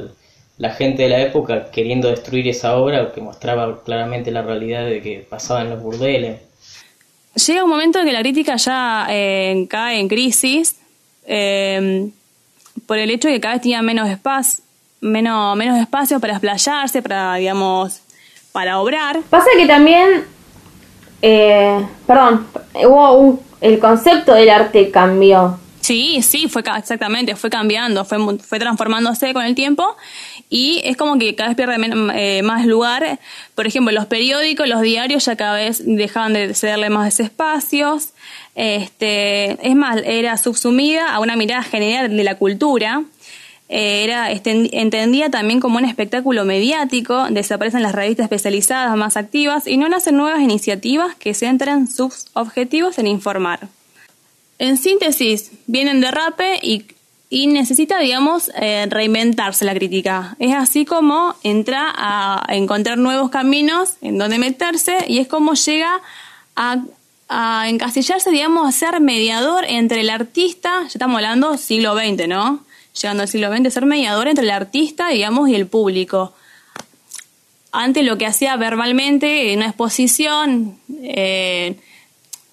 la gente de la época queriendo destruir esa obra que mostraba claramente la realidad de que pasaba en los burdeles. Llega un momento en que la crítica ya eh, cae en crisis eh, por el hecho de que cada vez tenía menos espacio, menos, menos espacio para explayarse, para, digamos, para obrar. Pasa que también, eh, perdón, hubo un, el concepto del arte cambió. Sí, sí, fue exactamente, fue cambiando, fue, fue transformándose con el tiempo y es como que cada vez pierde men- eh, más lugar. Por ejemplo, los periódicos, los diarios ya cada vez dejaban de cederle más espacios. Este, es más, era subsumida a una mirada general de la cultura. Eh, Era este, entendida también como un espectáculo mediático, desaparecen las revistas especializadas más activas y no nacen nuevas iniciativas que centran sus objetivos en informar. En síntesis, vienen de rape y, y necesita, digamos, eh, reinventarse la crítica. Es así como entra a encontrar nuevos caminos en donde meterse y es como llega a, a encasillarse, digamos, a ser mediador entre el artista, ya estamos hablando siglo XX, ¿no? Llegando al siglo XX, ser mediador entre el artista, digamos, y el público antes lo que hacía verbalmente en una exposición, eh,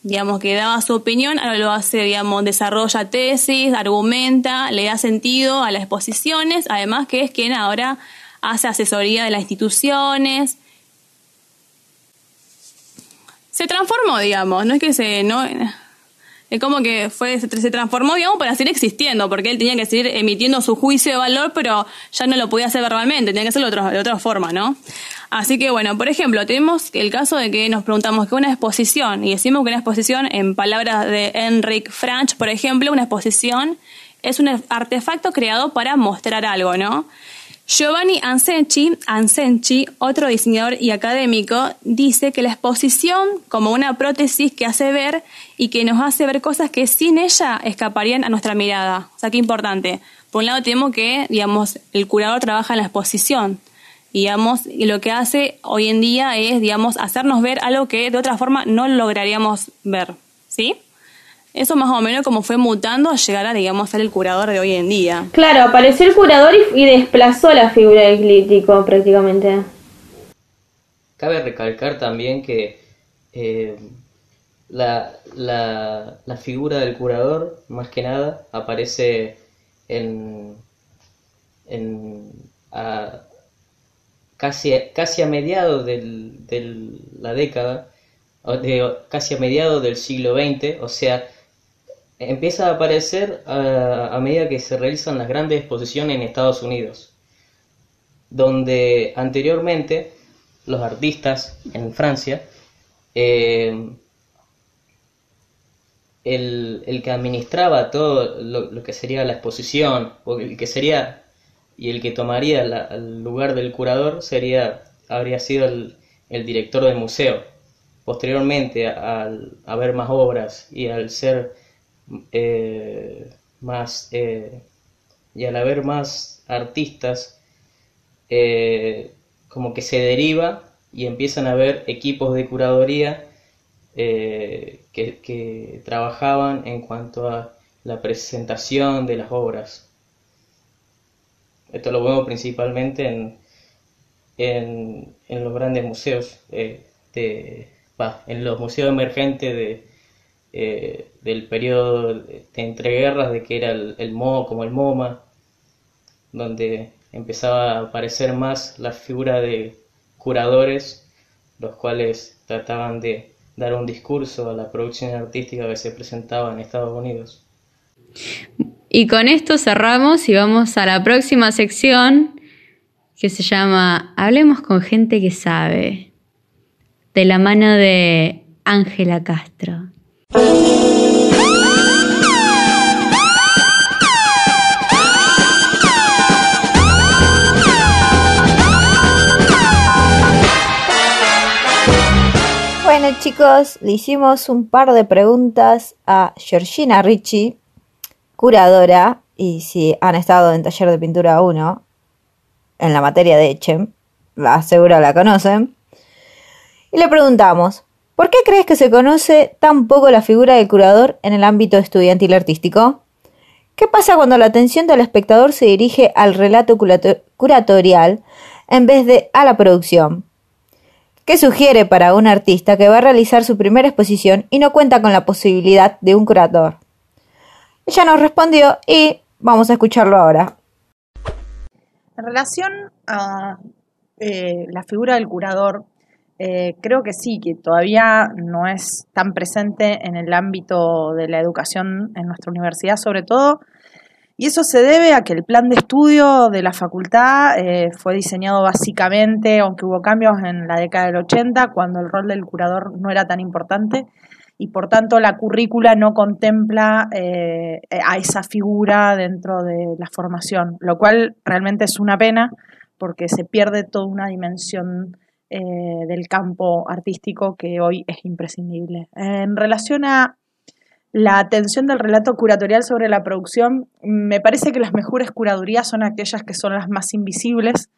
digamos que daba su opinión, ahora lo hace, digamos, desarrolla tesis, argumenta, le da sentido a las exposiciones, además que es quien ahora hace asesoría de las instituciones. Se transformó, digamos, no es que se no Es como que fue, se, transformó, digamos, para seguir existiendo, porque él tenía que seguir emitiendo su juicio de valor, pero ya no lo podía hacer verbalmente, tenía que hacerlo de, otro- de otra forma, ¿no? Así que, bueno, por ejemplo, tenemos el caso de que nos preguntamos qué es una exposición, y decimos que una exposición, en palabras de Enric Franch, por ejemplo, una exposición es un artefacto creado para mostrar algo, ¿no? Giovanni Ansenci, Ansenci, otro diseñador y académico, dice que la exposición como una prótesis que hace ver y que nos hace ver cosas que sin ella escaparían a nuestra mirada. O sea, qué importante. Por un lado tenemos que, digamos, el curador trabaja en la exposición. Digamos, y lo que hace hoy en día es, digamos, hacernos ver algo que de otra forma no lograríamos ver. ¿Sí? Eso más o menos como fue mutando a llegar a, digamos, ser el curador de hoy en día. Claro, apareció el curador y, y desplazó la figura del crítico prácticamente. Cabe recalcar también que eh, la, la- la figura del curador, más que nada, aparece en, en a- casi, casi a mediados del- de la década, o de, casi a mediados del siglo XX, o sea, empieza a aparecer a, medida que se realizan las grandes exposiciones en Estados Unidos donde anteriormente los artistas en Francia, eh, el, el que administraba todo lo, lo que sería la exposición, o el que sería y el que tomaría la- el lugar del curador sería habría sido el, el director del museo. Posteriormente, al haber más obras y al ser eh, más eh, y al haber más artistas, eh, como que se deriva y empiezan a haber equipos de curaduría que, trabajaban en cuanto a la presentación de las obras. Esto lo vemos principalmente en, en, los grandes museos, de, en los museos emergentes de, eh, del periodo de, entreguerras, de que era el, el MO, como el MoMA, donde empezaba a aparecer más la figura de curadores, los cuales trataban de dar un discurso a la producción artística que se presentaba en Estados Unidos. Y con esto cerramos y vamos a la próxima sección que se llama Hablemos con gente que sabe, de la mano de Ángela Castro. Bueno chicos, le hicimos un par de preguntas a Georgina Ricci, curadora, y si han estado en taller de pintura 1, en la materia de Echem, la seguro la conocen. Y le preguntamos, ¿por qué crees que se conoce tan poco la figura del curador en el ámbito estudiantil artístico? ¿Qué pasa cuando la atención del espectador se dirige al relato curato- curatorial en vez de a la producción? ¿Qué sugiere para un artista que va a realizar su primera exposición y no cuenta con la posibilidad de un curador? Ella nos respondió y vamos a escucharlo ahora. En relación a eh, la figura del curador, eh, creo que sí, que todavía no es tan presente en el ámbito de la educación en nuestra universidad, sobre todo. Y eso se debe a que el plan de estudio de la facultad eh, fue diseñado básicamente, aunque hubo cambios en la década del 80, cuando el rol del curador no era tan importante, y por tanto la currícula no contempla eh, a esa figura dentro de la formación, lo cual realmente es una pena porque se pierde toda una dimensión eh, del campo artístico que hoy es imprescindible. En relación a la atención del relato curatorial sobre la producción, me parece que las mejores curadurías son aquellas que son las más invisibles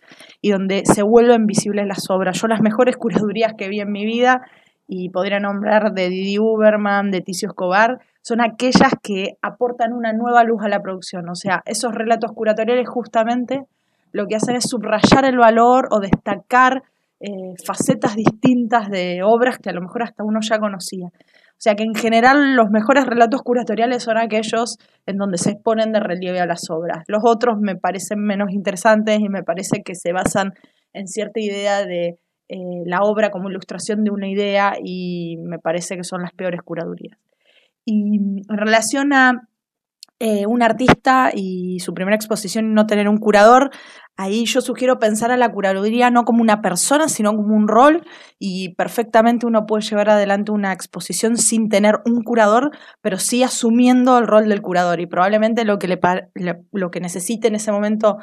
y donde se vuelven visibles las obras. Yo las mejores curadurías que vi en mi vida, y podría nombrar de Didi Uberman, de Ticio Escobar, son aquellas que aportan una nueva luz a la producción. O sea, esos relatos curatoriales justamente lo que hacen es subrayar el valor o destacar eh, facetas distintas de obras que a lo mejor hasta uno ya conocía. O sea que en general los mejores relatos curatoriales son aquellos en donde se exponen de relieve a las obras. Los otros me parecen menos interesantes y me parece que se basan en cierta idea de eh, la obra como ilustración de una idea y me parece que son las peores curadurías. Y en relación a eh, un artista y su primera exposición y no tener un curador, ahí yo sugiero pensar a la curaduría no como una persona, sino como un rol y perfectamente uno puede llevar adelante una exposición sin tener un curador, pero sí asumiendo el rol del curador. Y probablemente lo que, le, le- lo que necesite en ese momento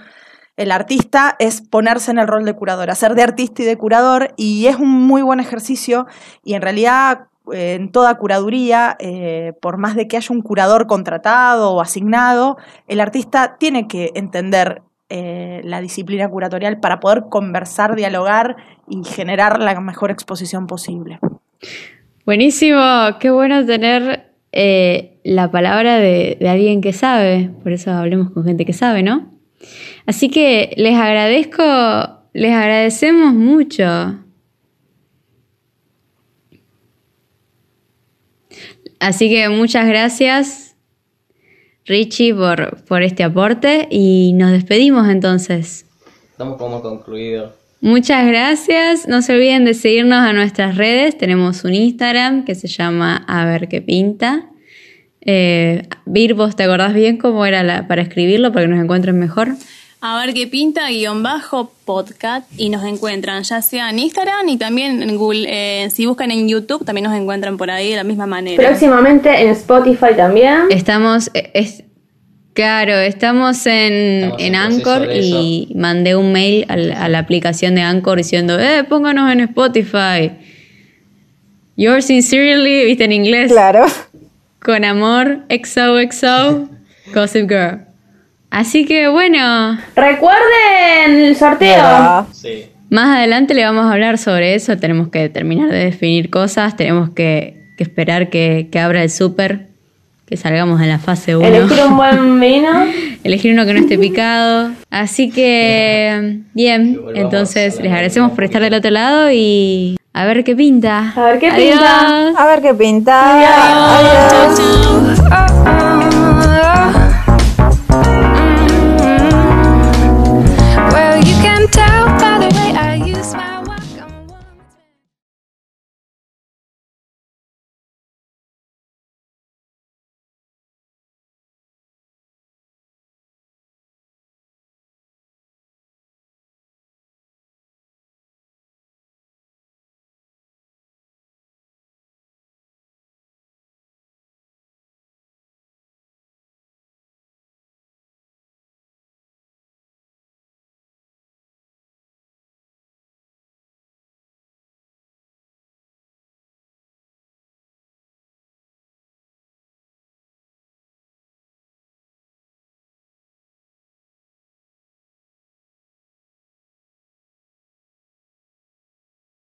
el artista es ponerse en el rol de curador, hacer de artista y de curador y es un muy buen ejercicio y en realidad en toda curaduría, eh, por más de que haya un curador contratado o asignado, el artista tiene que entender eh, la disciplina curatorial para poder conversar, dialogar y generar la mejor exposición posible. Buenísimo, qué bueno tener eh, la palabra de, de alguien que sabe, por eso hablemos con gente que sabe, ¿no? Así que les agradezco, les agradecemos mucho. Así que muchas gracias, Richie, por, por este aporte y nos despedimos entonces. Damos como concluido. Muchas gracias. No se olviden de seguirnos a nuestras redes. Tenemos un Instagram que se llama A ver qué pinta. Eh, Vir, ¿vos te acordás bien cómo era la- para escribirlo para que nos encuentren mejor? A ver qué pinta, guion bajo, podcast, y nos encuentran ya sea en Instagram y también en Google. eh, si buscan en YouTube, también nos encuentran por ahí de la misma manera. Próximamente en Spotify también. Estamos, eh, es, claro, estamos en, Estamos en Anchor y mandé un mail a la aplicación de Anchor diciendo, eh, pónganos en Spotify. Yours sincerely, viste en inglés. Claro. Con amor, XOXO, Gossip Girl. Así que bueno, Recuerden el sorteo. Sí. más adelante le vamos a hablar sobre eso. Tenemos que terminar de definir cosas, tenemos que, que esperar que, que abra el súper, que salgamos en la fase 1. Elegir un buen vino. Elegir uno que no esté picado. Así que, bien, entonces les agradecemos por estar del otro lado y a ver qué pinta. A ver qué Adiós. pinta. A ver qué pinta. Adiós. Chau, chau.